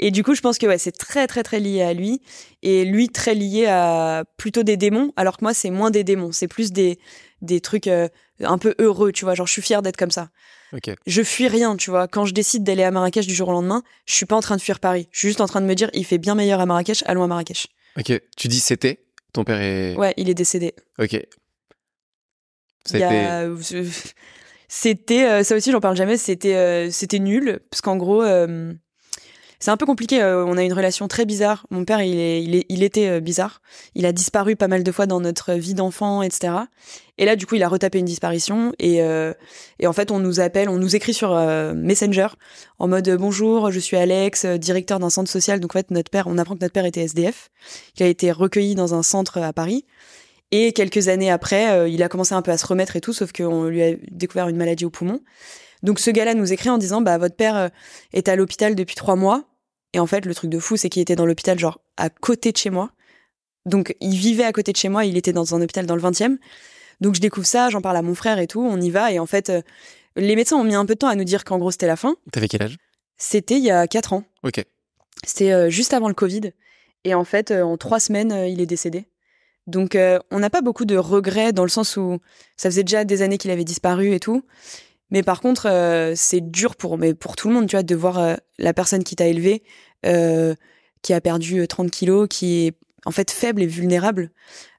Et du coup, je pense que ouais, c'est très très très lié à lui et lui très lié à plutôt des démons, alors que moi c'est moins des démons, c'est plus des des trucs euh, un peu heureux, tu vois. Genre je suis fière d'être comme ça. Ok. Je fuis rien, tu vois. Quand je décide d'aller à Marrakech du jour au lendemain, je suis pas en train de fuir Paris. Je suis juste en train de me dire, il fait bien meilleur à Marrakech, allons à Marrakech. Ok. Tu dis c'était? Ton père est. Ouais, il est décédé. Ok. A a- C'était euh, ça aussi, j'en parle jamais. C'était euh, c'était nul parce qu'en gros, euh, c'est un peu compliqué. euh, on a une relation très bizarre. Mon père, il est, il est, il était euh, bizarre. Il a disparu pas mal de fois dans notre vie d'enfant, etc. Et là, du coup, il a retapé une disparition et euh, et en fait, on nous appelle, on nous écrit sur euh, Messenger en mode bonjour, je suis Alex, directeur d'un centre social. Donc en fait, notre père, on apprend que notre père était SDF, qu'il a été recueilli dans un centre à Paris. Et quelques années après, il a commencé un peu à se remettre et tout, sauf qu'on lui a découvert une maladie au poumon. Donc ce gars-là nous écrit en disant bah votre père est à l'hôpital depuis trois mois. Et en fait, le truc de fou, c'est qu'il était dans l'hôpital genre à côté de chez moi. Donc il vivait à côté de chez moi, il était dans un hôpital dans le 20e. Donc je découvre ça, j'en parle à mon frère et tout, on y va et en fait les médecins ont mis un peu de temps à nous dire qu'en gros c'était la fin. T'avais quel âge? C'était il y a quatre ans. Ok. C'était euh, juste avant le Covid. Et en fait, euh, en trois semaines, euh, il est décédé. Donc, on n'a pas beaucoup de regrets dans le sens où ça faisait déjà des années qu'il avait disparu et tout. Mais par contre, c'est dur pour, mais pour tout le monde, tu vois, de voir la personne qui t'a élevé, qui a perdu 30 kilos, qui est en fait faible et vulnérable,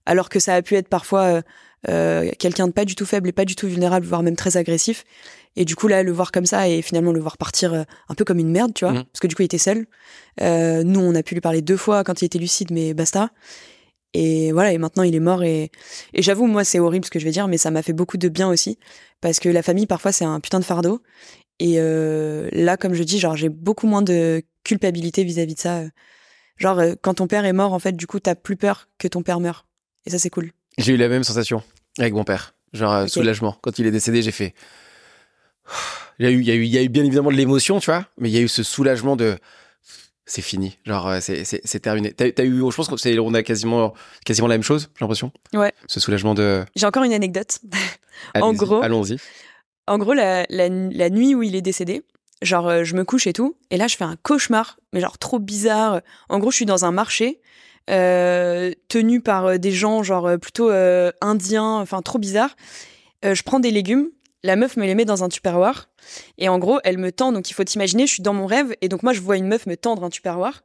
alors que ça a pu être parfois quelqu'un de pas du tout faible et pas du tout vulnérable, voire même très agressif. Et du coup, là, le voir comme ça et finalement le voir partir euh, un peu comme une merde, tu vois, mmh. parce que du coup, il était seul. Euh, nous, on a pu lui parler deux fois quand il était lucide, mais basta. Et voilà, et maintenant il est mort. Et, et j'avoue, moi, c'est horrible ce que je vais dire, mais ça m'a fait beaucoup de bien aussi. Parce que la famille, parfois, c'est un putain de fardeau. Et euh, là, comme je dis, genre, j'ai beaucoup moins de culpabilité vis-à-vis de ça. Genre, euh, quand ton père est mort, en fait, du coup, t'as plus peur que ton père meure. Et ça, c'est cool. J'ai eu la même sensation avec mon père. Genre, soulagement. Quand il est décédé, j'ai fait il y a eu, il y a eu, il y a eu bien évidemment de l'émotion, tu vois, mais il y a eu ce soulagement de c'est fini, genre euh, c'est, terminé. T'as, as eu, je pense qu'on on a quasiment, quasiment la même chose, j'ai l'impression. Ouais. Ce soulagement de. J'ai encore une anecdote. En gros. Allons-y. En gros, la, la, la, nuit où il est décédé, genre euh, je me couche et tout, et là je fais un cauchemar, mais genre trop bizarre. En gros, je suis dans un marché. Euh, tenu par des gens genre plutôt indiens, enfin trop bizarre. je prends des légumes, la meuf me les met dans un tupperware. Et en gros, elle me tend. Donc, il faut t'imaginer, je suis dans mon rêve. Et donc, moi, je vois une meuf me tendre un tupperware.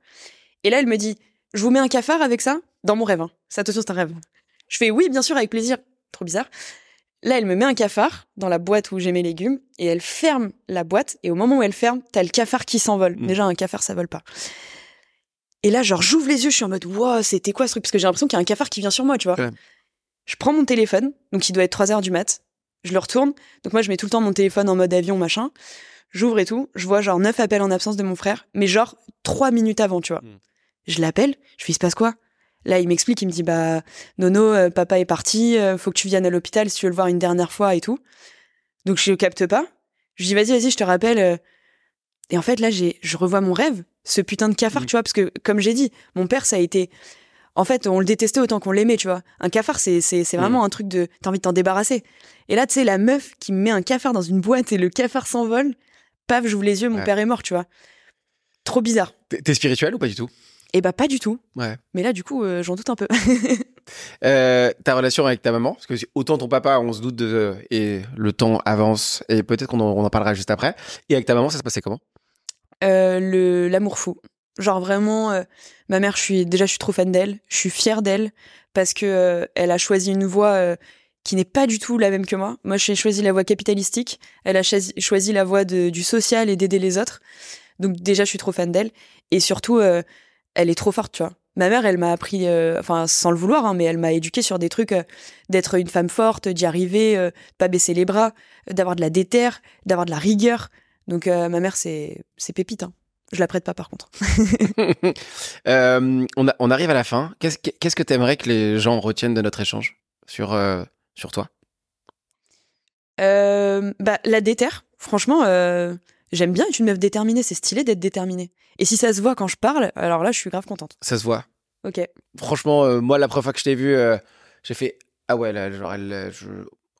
Et là, elle me dit Je vous mets un cafard avec ça Dans mon rêve. Hein. Ça, attention, c'est un rêve. Je fais Oui, bien sûr, avec plaisir. Trop bizarre. Là, elle me met un cafard dans la boîte où j'ai mes légumes. Et elle ferme la boîte. Et au moment où elle ferme, t'as le cafard qui s'envole. Mmh. Déjà, un cafard, ça vole pas. Et là, genre, j'ouvre les yeux, je suis en mode Wow, c'était quoi ce truc? Parce que j'ai l'impression qu'il y a un cafard qui vient sur moi, tu vois. Je prends mon téléphone, donc il doit être 3 heures du mat je le retourne. Donc moi, je mets tout le temps mon téléphone en mode avion, machin. J'ouvre et tout. Je vois genre neuf appels en absence de mon frère, mais genre trois minutes avant, tu vois. Hmm. Je l'appelle. Je fais, il se passe quoi? Là, il m'explique, il me dit, bah, Nono, euh, papa est parti, euh, faut que tu viennes à l'hôpital si tu veux le voir une dernière fois et tout. Donc je capte pas. Je dis, vas-y, vas-y, je te rappelle. Euh. Et en fait, là, j'ai, je revois mon rêve, ce putain de cafard, hmm. tu vois, parce que, comme j'ai dit, mon père, ça a été en fait, on le détestait autant qu'on l'aimait, tu vois. Un cafard, c'est, c'est, c'est vraiment mm. un truc de. T'as envie de t'en débarrasser. Et là, tu sais, la meuf qui me met un cafard dans une boîte et le cafard s'envole, paf, j'ouvre les yeux, mon père est mort, tu vois. Trop bizarre. T'es spirituel ou pas du tout? Eh bah, pas du tout. Ouais. Mais là, du coup, euh, j'en doute un peu. euh, ta relation avec ta maman, parce que autant ton papa, on se doute de. Et le temps avance, et peut-être qu'on en, on en parlera juste après. Et avec ta maman, ça se passait comment? Euh, le, L'amour fou. Genre vraiment, ma mère, je suis déjà, je suis trop fan d'elle. Je suis fière d'elle parce que elle a choisi une voie qui n'est pas du tout la même que moi. Moi, j'ai choisi la voie capitalistique. Elle a choisi, la voie du social et d'aider les autres. Donc déjà, je suis trop fan d'elle. Et surtout, elle est trop forte, tu vois. Ma mère, elle m'a appris, enfin sans le vouloir, hein, mais elle m'a éduqué sur des trucs d'être une femme forte, d'y arriver, pas baisser les bras, d'avoir de la déterre, d'avoir de la rigueur. Donc ma mère, c'est c'est pépite. Hein. Je la prête pas par contre. Euh, on, arrive à la fin. Qu'est-ce que tu aimerais que les gens retiennent de notre échange sur, euh, sur toi? Euh, bah, La déterre. Franchement, j'aime bien être une meuf déterminée. C'est stylé d'être déterminée. Et si ça se voit quand je parle, alors là, je suis grave contente. Ça se voit. Ok. Franchement, moi, la première fois que je t'ai vu, j'ai fait Ah ouais, là, genre, elle,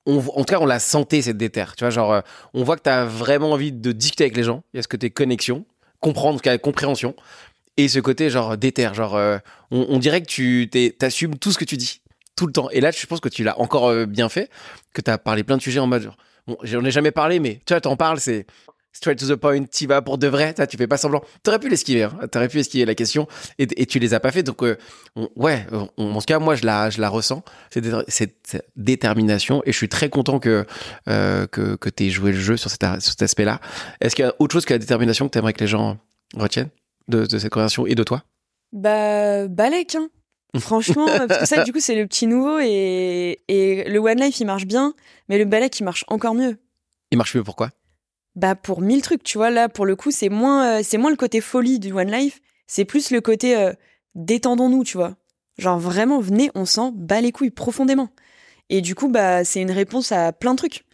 en tout cas, on la sentait cette déterre. Tu vois, genre, on voit que tu as vraiment envie de discuter avec les gens. Il y a ce côté connexion comprendre, compréhension. Et ce côté, genre, déter, genre, euh, on, dirait que tu t'assumes tout ce que tu dis, tout le temps. Et là, je pense que tu l'as encore euh, bien fait, que tu as parlé plein de sujets en mode, bon, j'en ai jamais parlé, mais tu vois, t'en parles, c'est straight to the point, tu vas pour de vrai, tu fais pas semblant. T'aurais pu l'esquiver, hein, t'aurais pu esquiver la question, et, et, tu les as pas fait. Donc, euh, ouais, en tout cas, moi, je la, je la ressens, cette, détermination, et je suis très content que, que, que tu aies joué le jeu sur cet, sur cet aspect-là. Est-ce qu'il y a autre chose que la détermination que tu aimerais que les gens retiennent de, cette conversation et de toi? Bah, Balek, hein. Franchement, parce que ça, du coup, c'est le petit nouveau et, et le One Life, il marche bien, mais le Balek, il marche encore mieux. Il marche mieux pourquoi Bah, pour mille trucs, tu vois. Là, pour le coup, c'est moins, euh, c'est moins le côté folie du One Life, c'est plus le côté euh, détendons-nous, tu vois. Genre vraiment, venez, on s'en bat les couilles profondément. Et du coup, bah, c'est une réponse à plein de trucs.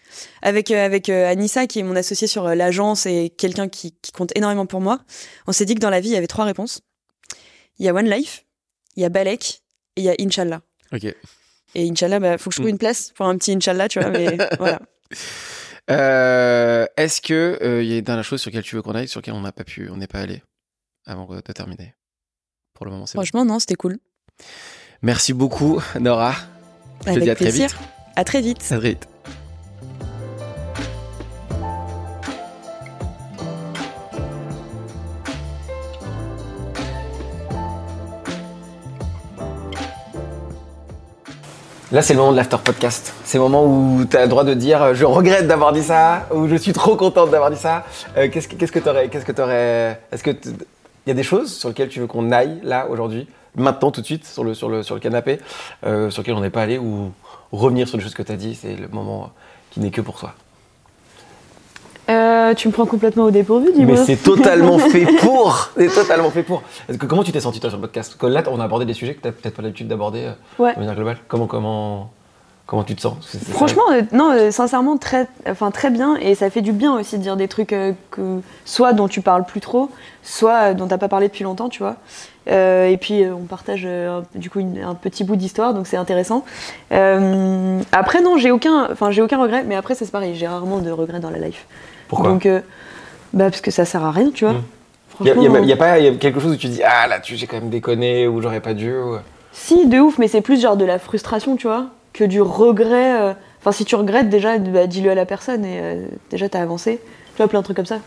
Avec, euh, avec Anissa, qui est mon associée sur l'agence et quelqu'un qui, qui compte énormément pour moi, on s'est dit que dans la vie, il y avait trois réponses. Il y a One Life, il y a Balek et il y a Inch'Allah. Ok. Et Inch'Allah, bah, faut que je trouve une place pour un petit Inch'Allah, tu vois, mais voilà. Euh, Est-ce que euh, il y a une dernière chose sur laquelle tu veux qu'on aille, sur laquelle on n'a pas pu, on n'est pas allé avant de terminer? Pour le moment, c'est bon. Franchement, non, c'était cool. Merci beaucoup, Nora. Je te dis à très vite. À très vite. À très vite. Là, c'est le moment de l'after podcast. C'est le moment où tu as le droit de dire euh, je regrette d'avoir dit ça ou je suis trop contente d'avoir dit ça. Euh, qu'est-ce que qu'est-ce que t'aurais qu'est-ce que t'aurais Est-ce que il y a des choses sur lesquelles tu veux qu'on aille là aujourd'hui, maintenant tout de suite sur le canapé, euh, sur lesquelles on n'est pas allé ou revenir sur les choses que tu as dit, c'est le moment qui n'est que pour toi. Euh, tu me prends complètement au dépourvu, Mais dis-moi. c'est totalement fait pour. C'est totalement fait pour. Que, comment tu t'es senti toi sur le podcast? Parce que Là, on a abordé des sujets que tu n'as peut-être pas l'habitude d'aborder euh, Ouais. de manière globale. Comment, comment, comment tu te sens? Franchement, euh, non, sincèrement, très, enfin, très bien. Et ça fait du bien aussi de dire des trucs que, soit dont tu parles plus trop, soit dont t'as pas parlé depuis longtemps, tu vois. Euh, et puis, euh, on partage euh, du coup une- un petit bout d'histoire, donc c'est intéressant. Après, non, j'ai aucun, enfin, j'ai aucun regret. Mais après, c'est pareil, j'ai rarement de regrets dans la life. Pourquoi Donc, euh, bah, parce que ça sert à rien, tu vois. Il y, a- il y a- y a pas y a quelque chose où tu dis ah là j'ai quand même déconné ou j'aurais pas dû. ou- Si, de ouf, mais c'est plus genre de la frustration, tu vois, que du regret. euh, Enfin, si tu regrettes, déjà, bah, dis-le à la personne et euh, déjà, t'as avancé. Tu vois, plein de trucs comme ça.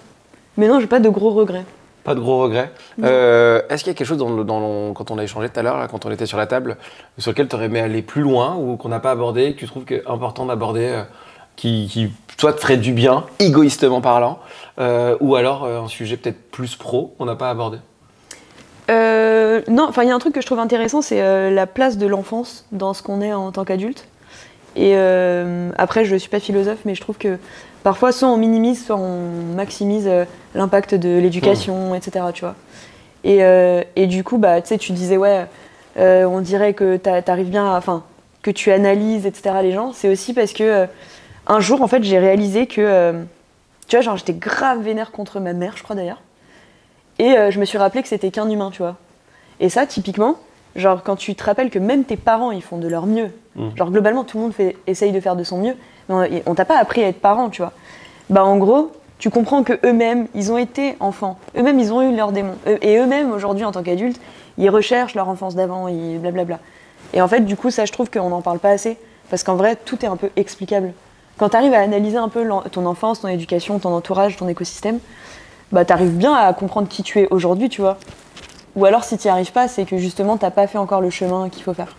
Mais non, j'ai pas de gros regrets. Pas de gros regrets. Euh, Est-ce qu'il y a quelque chose dans, dans quand on a échangé tout à l'heure, quand on était sur la table, sur lequel tu aurais aimé aller plus loin ou qu'on n'a pas abordé, que tu trouves que important d'aborder, euh, qui, qui soit te ferait du bien, égoïstement parlant, euh, ou alors euh, un sujet peut-être plus pro qu'on n'a pas abordé Euh, non, enfin, il y a un truc que je trouve intéressant, c'est la place de l'enfance dans ce qu'on est en tant qu'adulte. Et après, je suis pas philosophe, mais je trouve que parfois, soit on minimise, soit on maximise l'impact de l'éducation, etc. Tu vois. Et, et du coup, bah, tu sais, tu disais, ouais, on dirait que t'a- t'arrives bien. Enfin, que tu analyses, etc. les gens. C'est aussi parce que un jour, en fait, j'ai réalisé que. euh, tu vois, genre, j'étais grave vénère contre ma mère, je crois d'ailleurs. Et euh, je me suis rappelé que c'était qu'un humain, tu vois. Et ça, typiquement, genre quand tu te rappelles que même tes parents, ils font de leur mieux. Mhm. Genre globalement, tout le monde fait, essaye de faire de son mieux. Mais on, on t'a pas appris à être parent, tu vois. Bah en gros, tu comprends que eux-mêmes, ils ont été enfants. Eux-mêmes, ils ont eu leurs démons. Et eux-mêmes, aujourd'hui, en tant qu'adultes, ils recherchent leur enfance d'avant, ils blablabla. Et en fait, du coup, ça, je trouve qu'on n'en parle pas assez. Parce qu'en vrai, tout est un peu explicable. Quand tu arrives à analyser un peu ton enfance, ton éducation, ton entourage, ton écosystème, bah t'arrives bien à comprendre qui tu es aujourd'hui, tu vois. Ou alors si tu n'y arrives pas, c'est que justement t'as pas fait encore le chemin qu'il faut faire.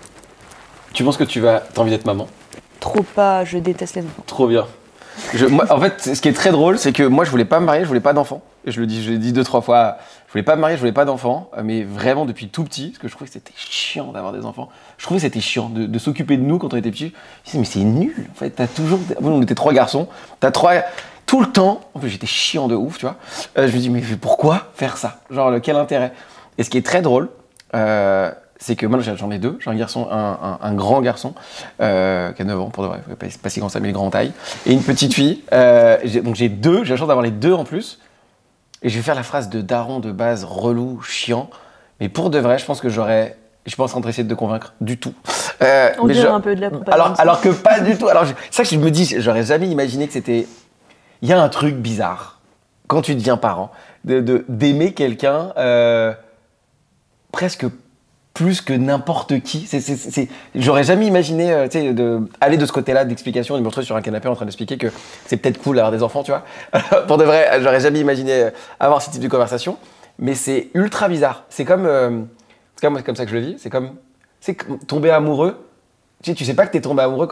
Tu penses que tu vas. T'as envie d'être maman? Trop pas, je déteste les enfants. Trop bien. Je- moi, en fait, ce qui est très drôle, c'est que moi, je voulais pas me marier, je voulais pas d'enfant. Et je le dis, je l'ai dit deux, trois fois. Je voulais pas me marier, je voulais pas d'enfant. euh, Mais vraiment depuis tout petit, parce que je trouvais que c'était chiant d'avoir des enfants. Je trouvais que c'était chiant de, s'occuper de nous quand on était petits. Je me disais, mais c'est nul. En fait, t'as toujours. Moi, on était trois garçons. T'as trois. Tout le temps. En plus, j'étais chiant de ouf, tu vois. Euh, je me dis, mais pourquoi faire ça? Genre, le- quel intérêt? Et ce qui est très drôle, euh, c'est que moi, j'en ai deux. J'ai un garçon, un, grand garçon, euh, qui a 9 ans pour de vrai. Pas, pas si grand ça, mais il grand taille. Et une petite fille. Euh, donc j'ai deux. J'ai la chance d'avoir les deux en plus. Et je vais faire la phrase de daron de base, relou, chiant. Mais pour de vrai, je pense que j'aurais. Je pense en train d'essayer de te convaincre du tout. Euh, On mais dirait je- un peu de la propagande. alors, alors que pas du tout. Alors, je- ça que je me dis, j'aurais jamais imaginé que c'était. Il y a un truc bizarre quand tu deviens parent, de de- d'aimer quelqu'un euh, presque plus que n'importe qui. J'aurais jamais imaginé euh, de, aller de ce côté-là d'explication de me retrouver sur un canapé en train d'expliquer que c'est peut-être cool d'avoir des enfants, tu vois. Pour de vrai, j'aurais jamais imaginé euh, avoir ce type de conversation. Mais c'est ultra bizarre. C'est comme. euh, comme, comme ça que je le vis. C'est comme. C'est tomber amoureux tu sais, tu sais pas que t'es tombé amoureux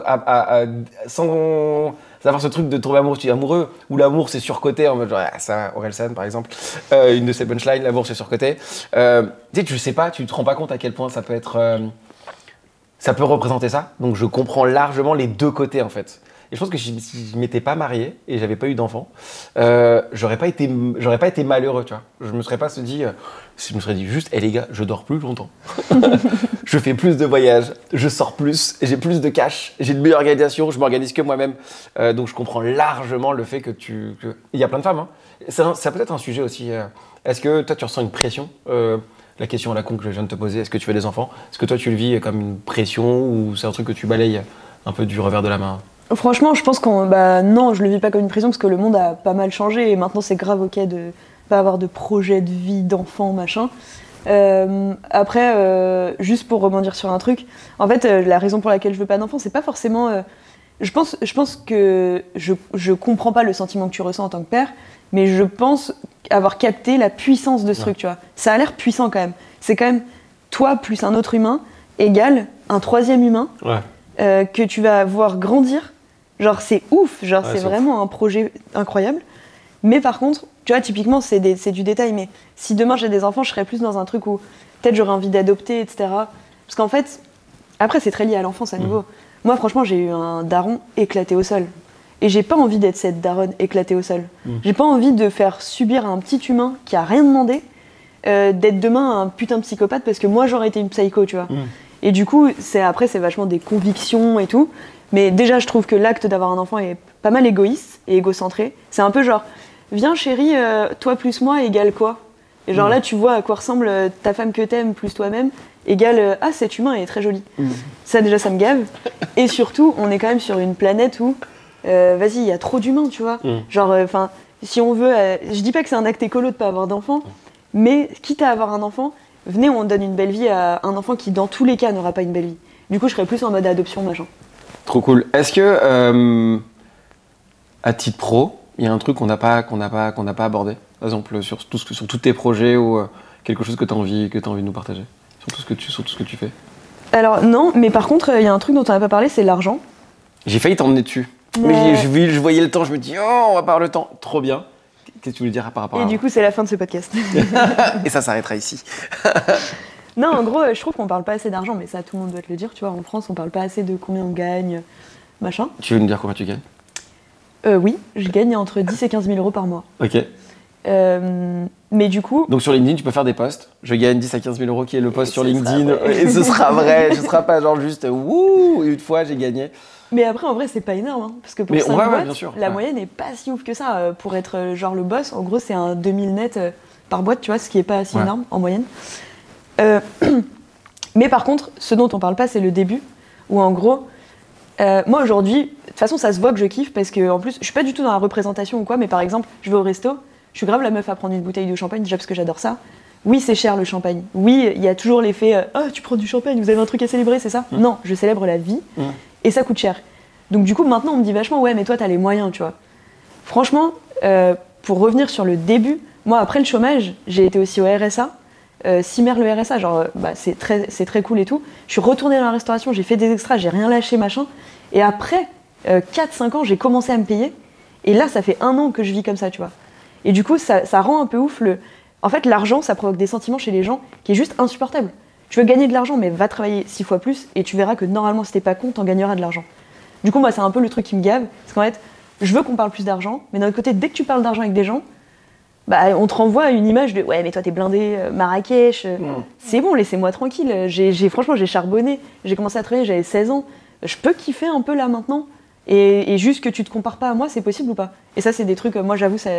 sans avoir ce truc de tomber amoureux. Tu es amoureux où l'amour c'est surcoté en mode genre, ah, ça, Orelsan par exemple, euh, une de ses punchlines, l'amour c'est surcoté. Euh, tu sais, tu sais pas, tu te rends pas compte à quel point ça peut être. euh, ça peut représenter ça. Donc je comprends largement les deux côtés en fait. Et je pense que si si je m'étais pas marié et j'avais pas eu d'enfant, euh, j'aurais pas été, j'aurais pas été malheureux, tu vois. Je me serais pas se dit, euh, je me serais dit juste, hé les gars, je dors plus longtemps. je fais plus de voyages, je sors plus, j'ai plus de cash, j'ai une meilleure organisation, je m'organise que moi-même. Euh, donc je comprends largement le fait que tu, que- il y a plein de femmes. Hein. C'est un- c'est peut-être un sujet aussi. euh, Est-ce que toi tu ressens une pression La question à la con que je viens de te poser, est-ce que tu veux des enfants? Est-ce que toi tu le vis comme une pression ou c'est un truc que tu balayes un peu du revers de la main? Franchement, je pense qu'on. Bah non, je le vis pas comme une prison parce que le monde a pas mal changé et maintenant c'est grave ok de pas avoir de projet de vie, d'enfant, machin. Euh, après, euh, juste pour rebondir sur un truc, en fait, euh, la raison pour laquelle je veux pas d'enfant, c'est pas forcément. euh, je, pense, je pense que je, je comprends pas le sentiment que tu ressens en tant que père, mais je pense avoir capté la puissance de ce Ouais. truc, tu vois. Ça a l'air puissant quand même. C'est quand même toi plus un autre humain égale un troisième humain Ouais. euh, que tu vas voir grandir. Genre, c'est ouf, genre, Ouais, c'est vraiment un projet incroyable. Mais par contre, tu vois, typiquement, c'est du détail, mais si demain j'ai des enfants, je serais plus dans un truc où peut-être j'aurais envie d'adopter, etc. Parce qu'en fait, après, c'est très lié à l'enfance à nouveau. Moi, franchement, j'ai eu un daron éclaté au sol. Et j'ai pas envie d'être cette daronne éclatée au sol. J'ai pas envie de faire subir à un petit humain qui a rien demandé euh, d'être demain un putain de psychopathe parce que moi j'aurais été une psycho, tu vois. Mm. Et du coup, c'est après c'est vachement des convictions et tout. Mais déjà, je trouve que l'acte d'avoir un enfant est pas mal égoïste et égocentré. C'est un peu genre, viens chérie, euh, toi plus moi égale quoi? Et genre Mm. là, tu vois à quoi ressemble euh, ta femme que t'aimes plus toi-même égale euh, ah cet humain est très joli. Ça déjà, ça me gave. Et surtout, on est quand même sur une planète où, euh, vas-y, il y a trop d'humains, tu vois. Mm. Genre, enfin, si on veut, je dis pas que c'est un acte écolo de pas avoir d'enfant, mais quitte à avoir un enfant, venez, on donne une belle vie à un enfant qui, dans tous les cas, n'aura pas une belle vie. Du coup, je serais plus en mode adoption, machin. Trop cool. Est-ce que, euh, à titre pro, il y a un truc qu'on n'a pas, qu'on n'a pas, qu'on n'a pas abordé? Par exemple, sur, tout ce sur tous tes projets ou euh, quelque chose que tu as envie, que as envie de nous partager? Sur tout, ce que tu, sur tout ce que tu fais? Alors, non, mais par contre, il y a un truc dont on n'a pas parlé, c'est l'argent. J'ai failli t'emmener dessus. Mais- Mais je, je- je voyais le temps, je me dis, oh, on va avoir le temps. Trop bien. Qu'est-ce que tu voulais dire par rapport Et à du coup, c'est la fin de ce podcast. Et ça s'arrêtera ici. non, en gros, euh, je trouve qu'on parle pas assez d'argent, mais ça, tout le monde doit te le dire, tu vois. En France, on parle pas assez de combien on gagne, machin. Tu veux nous dire combien tu gagnes? Euh, oui, je gagne entre 10 et 15 000 euros par mois. Ok. Euh, mais du coup, Donc sur LinkedIn, tu peux faire des posts. Je gagne 10 à 15 000 euros qui est le post sur LinkedIn. vrai. Et ce sera vrai. Ce sera pas genre juste, wouh, une fois j'ai gagné. Mais après, en vrai, c'est pas énorme, hein, parce que pour Mais ouais, bien sûr, la ouais. moyenne est pas si ouf que ça. Euh, pour être genre le boss, en gros, c'est un 2000 net par boîte, tu vois, ce qui est pas si Ouais. énorme en moyenne. Euh, mais par contre, ce dont on parle pas, c'est le début, où en gros, euh, moi aujourd'hui, de toute façon, ça se voit que je kiffe, parce que en plus, je suis pas du tout dans la représentation ou quoi, mais par exemple, je vais au resto, je suis grave la meuf à prendre une bouteille de champagne, déjà parce que j'adore ça. Oui, c'est cher le champagne. Oui, il y a toujours l'effet euh, Ah, tu prends du champagne, vous avez un truc à célébrer, c'est ça Non, je célèbre la vie Mm. et ça coûte cher. Donc du coup, maintenant, on me dit vachement, ouais, mais toi, t'as les moyens, tu vois. Franchement, euh, pour revenir sur le début, moi, après le chômage, j'ai été aussi au RSA. Euh, le RSA, genre, euh, bah, c'est très, très cool et tout. Je suis retournée dans la restauration, j'ai fait des extras, j'ai rien lâché, machin. Et après euh, 4-5 ans, j'ai commencé à me payer. Et là, ça fait un an que je vis comme ça, tu vois. Et du coup, ça, ça rend un peu ouf le. En fait, l'argent, ça provoque des sentiments chez les gens qui est juste insupportable. Tu veux gagner de l'argent, mais va travailler six fois plus et tu verras que normalement, si t'es pas con, t'en gagneras de l'argent. Du coup, moi, c'est un peu le truc qui me gave. Parce qu'en fait, je veux qu'on parle plus d'argent, mais d'un côté, dès que tu parles d'argent avec des gens, bah, on te renvoie une image de ouais, mais toi, t'es blindé, euh, Marrakech. euh, C'est bon, laissez-moi tranquille. J'ai, franchement, j'ai charbonné. J'ai commencé à travailler, j'avais 16 ans. Je peux kiffer un peu là maintenant. Et, et juste que tu te compares pas à moi, c'est possible ou pas? Et ça, c'est des trucs, euh, moi, j'avoue, ça,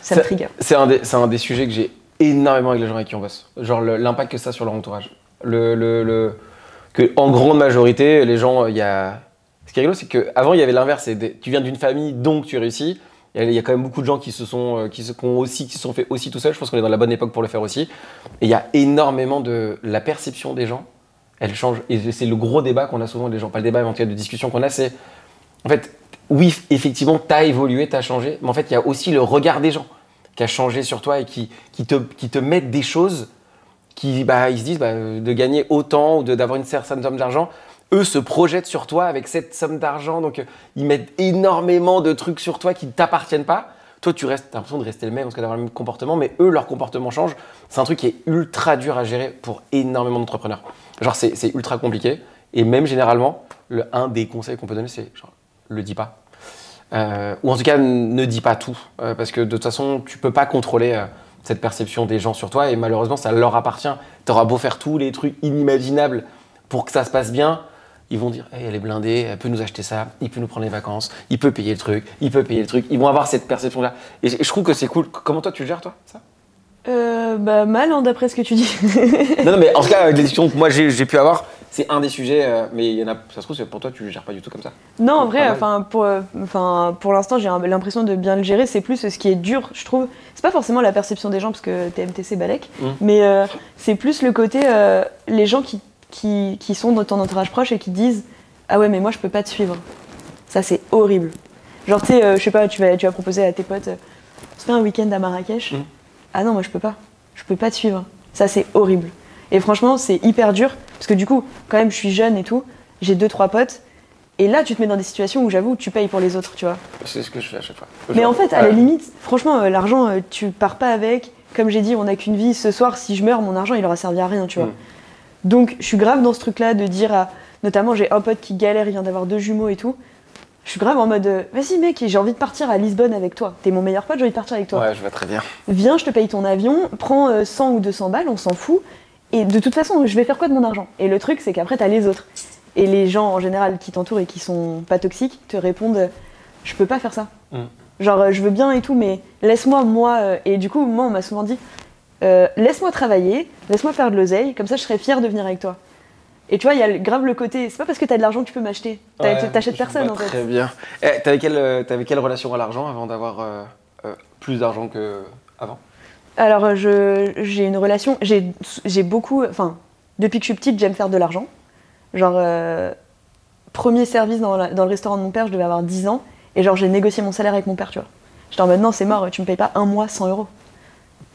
ça me trigger. C'est un, un des sujets que j'ai énormément avec les gens avec qui on bosse. Genre l'impact que ça a sur leur entourage. Le, le, le- que en grande majorité, les gens, il y a. Ce qui est rigolo, c'est qu'avant, il y avait l'inverse. Tu viens d'une famille, donc tu réussis. Il y a- quand même beaucoup de gens qui se sont, euh, qui se, aussi, qui se sont fait aussi tout seuls. Je pense qu'on est dans la bonne époque pour le faire aussi. Et il y a énormément de la perception des gens. Elle change. Et c'est le gros débat qu'on a souvent les gens. Pas le débat, cas de discussion qu'on a, c'est en fait, oui, effectivement, tu as évolué, tu as changé, mais en fait, il y a aussi le regard des gens qui a changé sur toi et qui, qui, te, qui te mettent des choses qui, bah, ils se disent bah, de gagner autant ou d'avoir une certaine somme d'argent. Eux se projettent sur toi avec cette somme d'argent, donc euh, ils mettent énormément de trucs sur toi qui ne t'appartiennent pas. Toi, tu restes, as l'impression de rester le même, parce que d'avoir le même comportement, mais eux, leur comportement change. C'est un truc qui est ultra dur à gérer pour énormément d'entrepreneurs. Genre, c'est ultra compliqué. Et même généralement, le, un des conseils qu'on peut donner, c'est genre, le dis pas. Euh, ou en tout cas, ne dis pas tout. Euh, parce que de toute façon, tu peux pas contrôler cette perception des gens sur toi. Et malheureusement, ça leur appartient. Tu auras beau faire tous les trucs inimaginables pour que ça se passe bien. Ils vont dire, Hey, elle est blindée, elle peut nous acheter ça, il peut nous prendre les vacances, il peut payer le truc, il peut payer le truc. Ils vont avoir cette perception-là. Et je trouve que c'est cool. Comment toi, tu le gères, toi, ça? Euh, bah mal, hein, d'après ce que tu dis. Non, non, mais en tout cas, avec les discussions que moi j'ai pu avoir, c'est un des sujets, euh, mais il y en a, ça se trouve, c'est pour toi, tu le gères pas du tout comme ça. Non, en vrai, mal. enfin pour, euh, enfin pour l'instant, j'ai l'impression de bien le gérer. C'est plus ce qui est dur, je trouve. C'est pas forcément la perception des gens parce que TMTC balèque, Mm. mais c'est plus le côté les gens qui, qui, qui sont dans ton entourage proche et qui disent ah ouais mais moi je peux pas te suivre. Ça c'est horrible. Genre tu sais, euh, je sais pas, tu vas, tu vas proposer à tes potes, euh, on se fait un week-end à Marrakech. Mm. Ah non moi je peux pas, je peux pas te suivre. Ça c'est horrible. Et franchement c'est hyper dur parce que du coup quand même je suis jeune et tout, j'ai deux trois potes. Et là, tu te mets dans des situations où j'avoue, tu payes pour les autres, tu vois. C'est ce que je fais à chaque fois. Mais en fait, à la limite, franchement, euh, l'argent, euh, tu pars pas avec. Comme j'ai dit, on n'a qu'une vie. Ce soir, si je meurs, mon argent, il aura servi à rien, tu vois. Mm. Donc, je suis grave dans ce truc-là de dire à. Notamment, j'ai un pote qui galère, il vient d'avoir deux jumeaux et tout. Je suis grave en mode, euh, vas-y mec, j'ai envie de partir à Lisbonne avec toi. T'es mon meilleur pote, j'ai envie de partir avec toi. Ouais, je vois très bien. Viens, je te paye ton avion, prends euh, 100 ou 200 balles, on s'en fout. Et de toute façon, je vais faire quoi de mon argent? Et le truc, c'est qu'après, t'as les autres. Et les gens, en général, qui t'entourent et qui sont pas toxiques, te répondent euh, Je peux pas faire ça. Mm. Genre, euh, je veux bien et tout, mais laisse-moi, moi. euh, Et du coup, moi, on m'a souvent dit euh, Laisse-moi travailler, laisse-moi faire de l'oseille, comme ça, je serais fière de venir avec toi. Et tu vois, il y a grave le côté C'est pas parce que t'as de l'argent que tu peux m'acheter. Ouais, T'achètes je personne, en fait. Très bien. Eh, t'avais, quelle, euh, quelle relation à l'argent avant d'avoir euh, euh, plus d'argent qu'avant Alors, j'ai une relation. J'ai j'ai beaucoup. Enfin, depuis que je suis petite, j'aime faire de l'argent. Genre, premier service dans, la- dans le restaurant de mon père, je devais avoir 10 ans. Et genre, j'ai négocié mon salaire avec mon père, tu vois. J'étais en mode, non, c'est mort, tu me payes pas un mois 100 euros.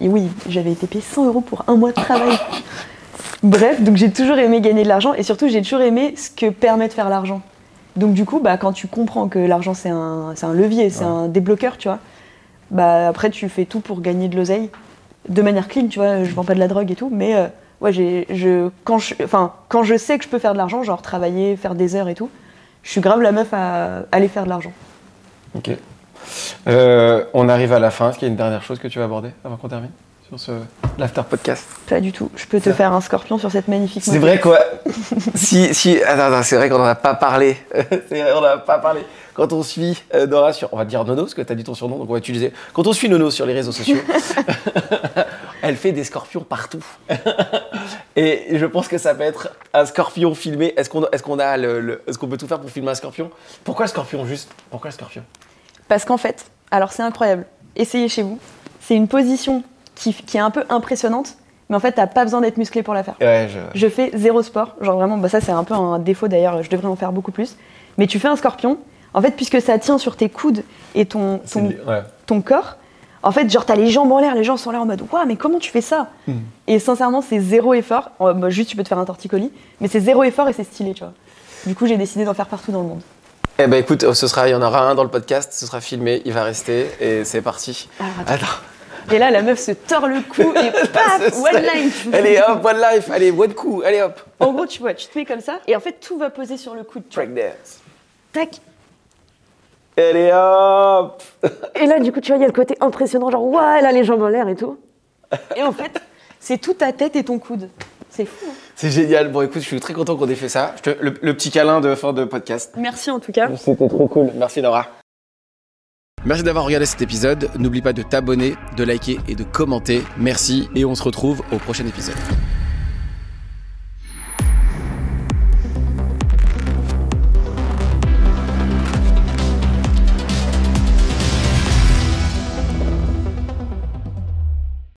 Et oui, j'avais été payé 100 euros pour un mois de travail. Bref, donc j'ai toujours aimé gagner de l'argent et surtout j'ai toujours aimé ce que permet de faire l'argent. Donc du coup, bah, quand tu comprends que l'argent c'est un, un levier, c'est Ouais. un débloqueur, tu vois, bah, après tu fais tout pour gagner de l'oseille de manière clean, tu vois, je vends pas de la drogue et tout, mais euh, ouais, je, quand, je, enfin, quand je sais que je peux faire de l'argent, genre travailler, faire des heures et tout, je suis grave la meuf à aller faire de l'argent. Ok. Euh, on arrive à la fin. Est-ce qu'il y a une dernière chose que tu veux aborder avant qu'on termine sur ce l'after podcast? Pas du tout. Je peux te faire un scorpion sur cette magnifique C'est vrai quoi. si si attends, attends, c'est vrai qu'on n'en a pas parlé. c'est vrai on n'en a pas parlé. Quand on suit euh, Nora sur, on va dire Nono, parce que tu as dit ton surnom, donc on va utiliser. Quand on suit Nono sur les réseaux sociaux, elle fait des scorpions partout. Et je pense que ça peut être un scorpion filmé. Est-ce qu'on est qu'on a le, le- est-ce qu'on peut tout faire pour filmer un scorpion? Pourquoi le scorpion juste? Pourquoi le scorpion? Parce qu'en fait, alors c'est incroyable, essayez chez vous, c'est une position qui, qui est un peu impressionnante, mais en fait, t'as pas besoin d'être musclé pour la faire. Ouais, je. Je fais zéro sport, genre vraiment, bah ça c'est un peu un défaut d'ailleurs, je devrais en faire beaucoup plus. Mais tu fais un scorpion, en fait, puisque ça tient sur tes coudes et ton, ton, ouais. ton corps, en fait, genre t'as les jambes en l'air, les gens sont là en mode Waouh, mais comment tu fais ça? Hmm. Et sincèrement, c'est zéro effort. Euh, bah, juste, tu peux te faire un torticolis, mais c'est zéro effort et c'est stylé, tu vois. Du coup, j'ai décidé d'en faire partout dans le monde. Eh ben écoute, ce sera, il y en aura un dans le podcast, ce sera filmé, il va rester et c'est parti. Alors, attends. Attends. Et là, la meuf se tord le cou et paf, one line. Allez hop, one life, allez, one coup, allez hop. En gros, tu vois, tu te mets comme ça et en fait, tout va poser sur le coude. Track dance. Tac. Allez hop. Et là, du coup, tu vois, il y a le côté impressionnant, genre, waouh, elle a les jambes en l'air et tout. Et en fait, c'est toute ta tête et ton coude. C'est fou. hein. C'est génial. Bon écoute, je suis très content qu'on ait fait ça. Je te- le, le petit câlin de fin de podcast. Merci en tout cas. C'était trop cool. Merci Nora. Merci d'avoir regardé cet épisode. N'oublie pas de t'abonner, de liker et de commenter. Merci et on se retrouve au prochain épisode.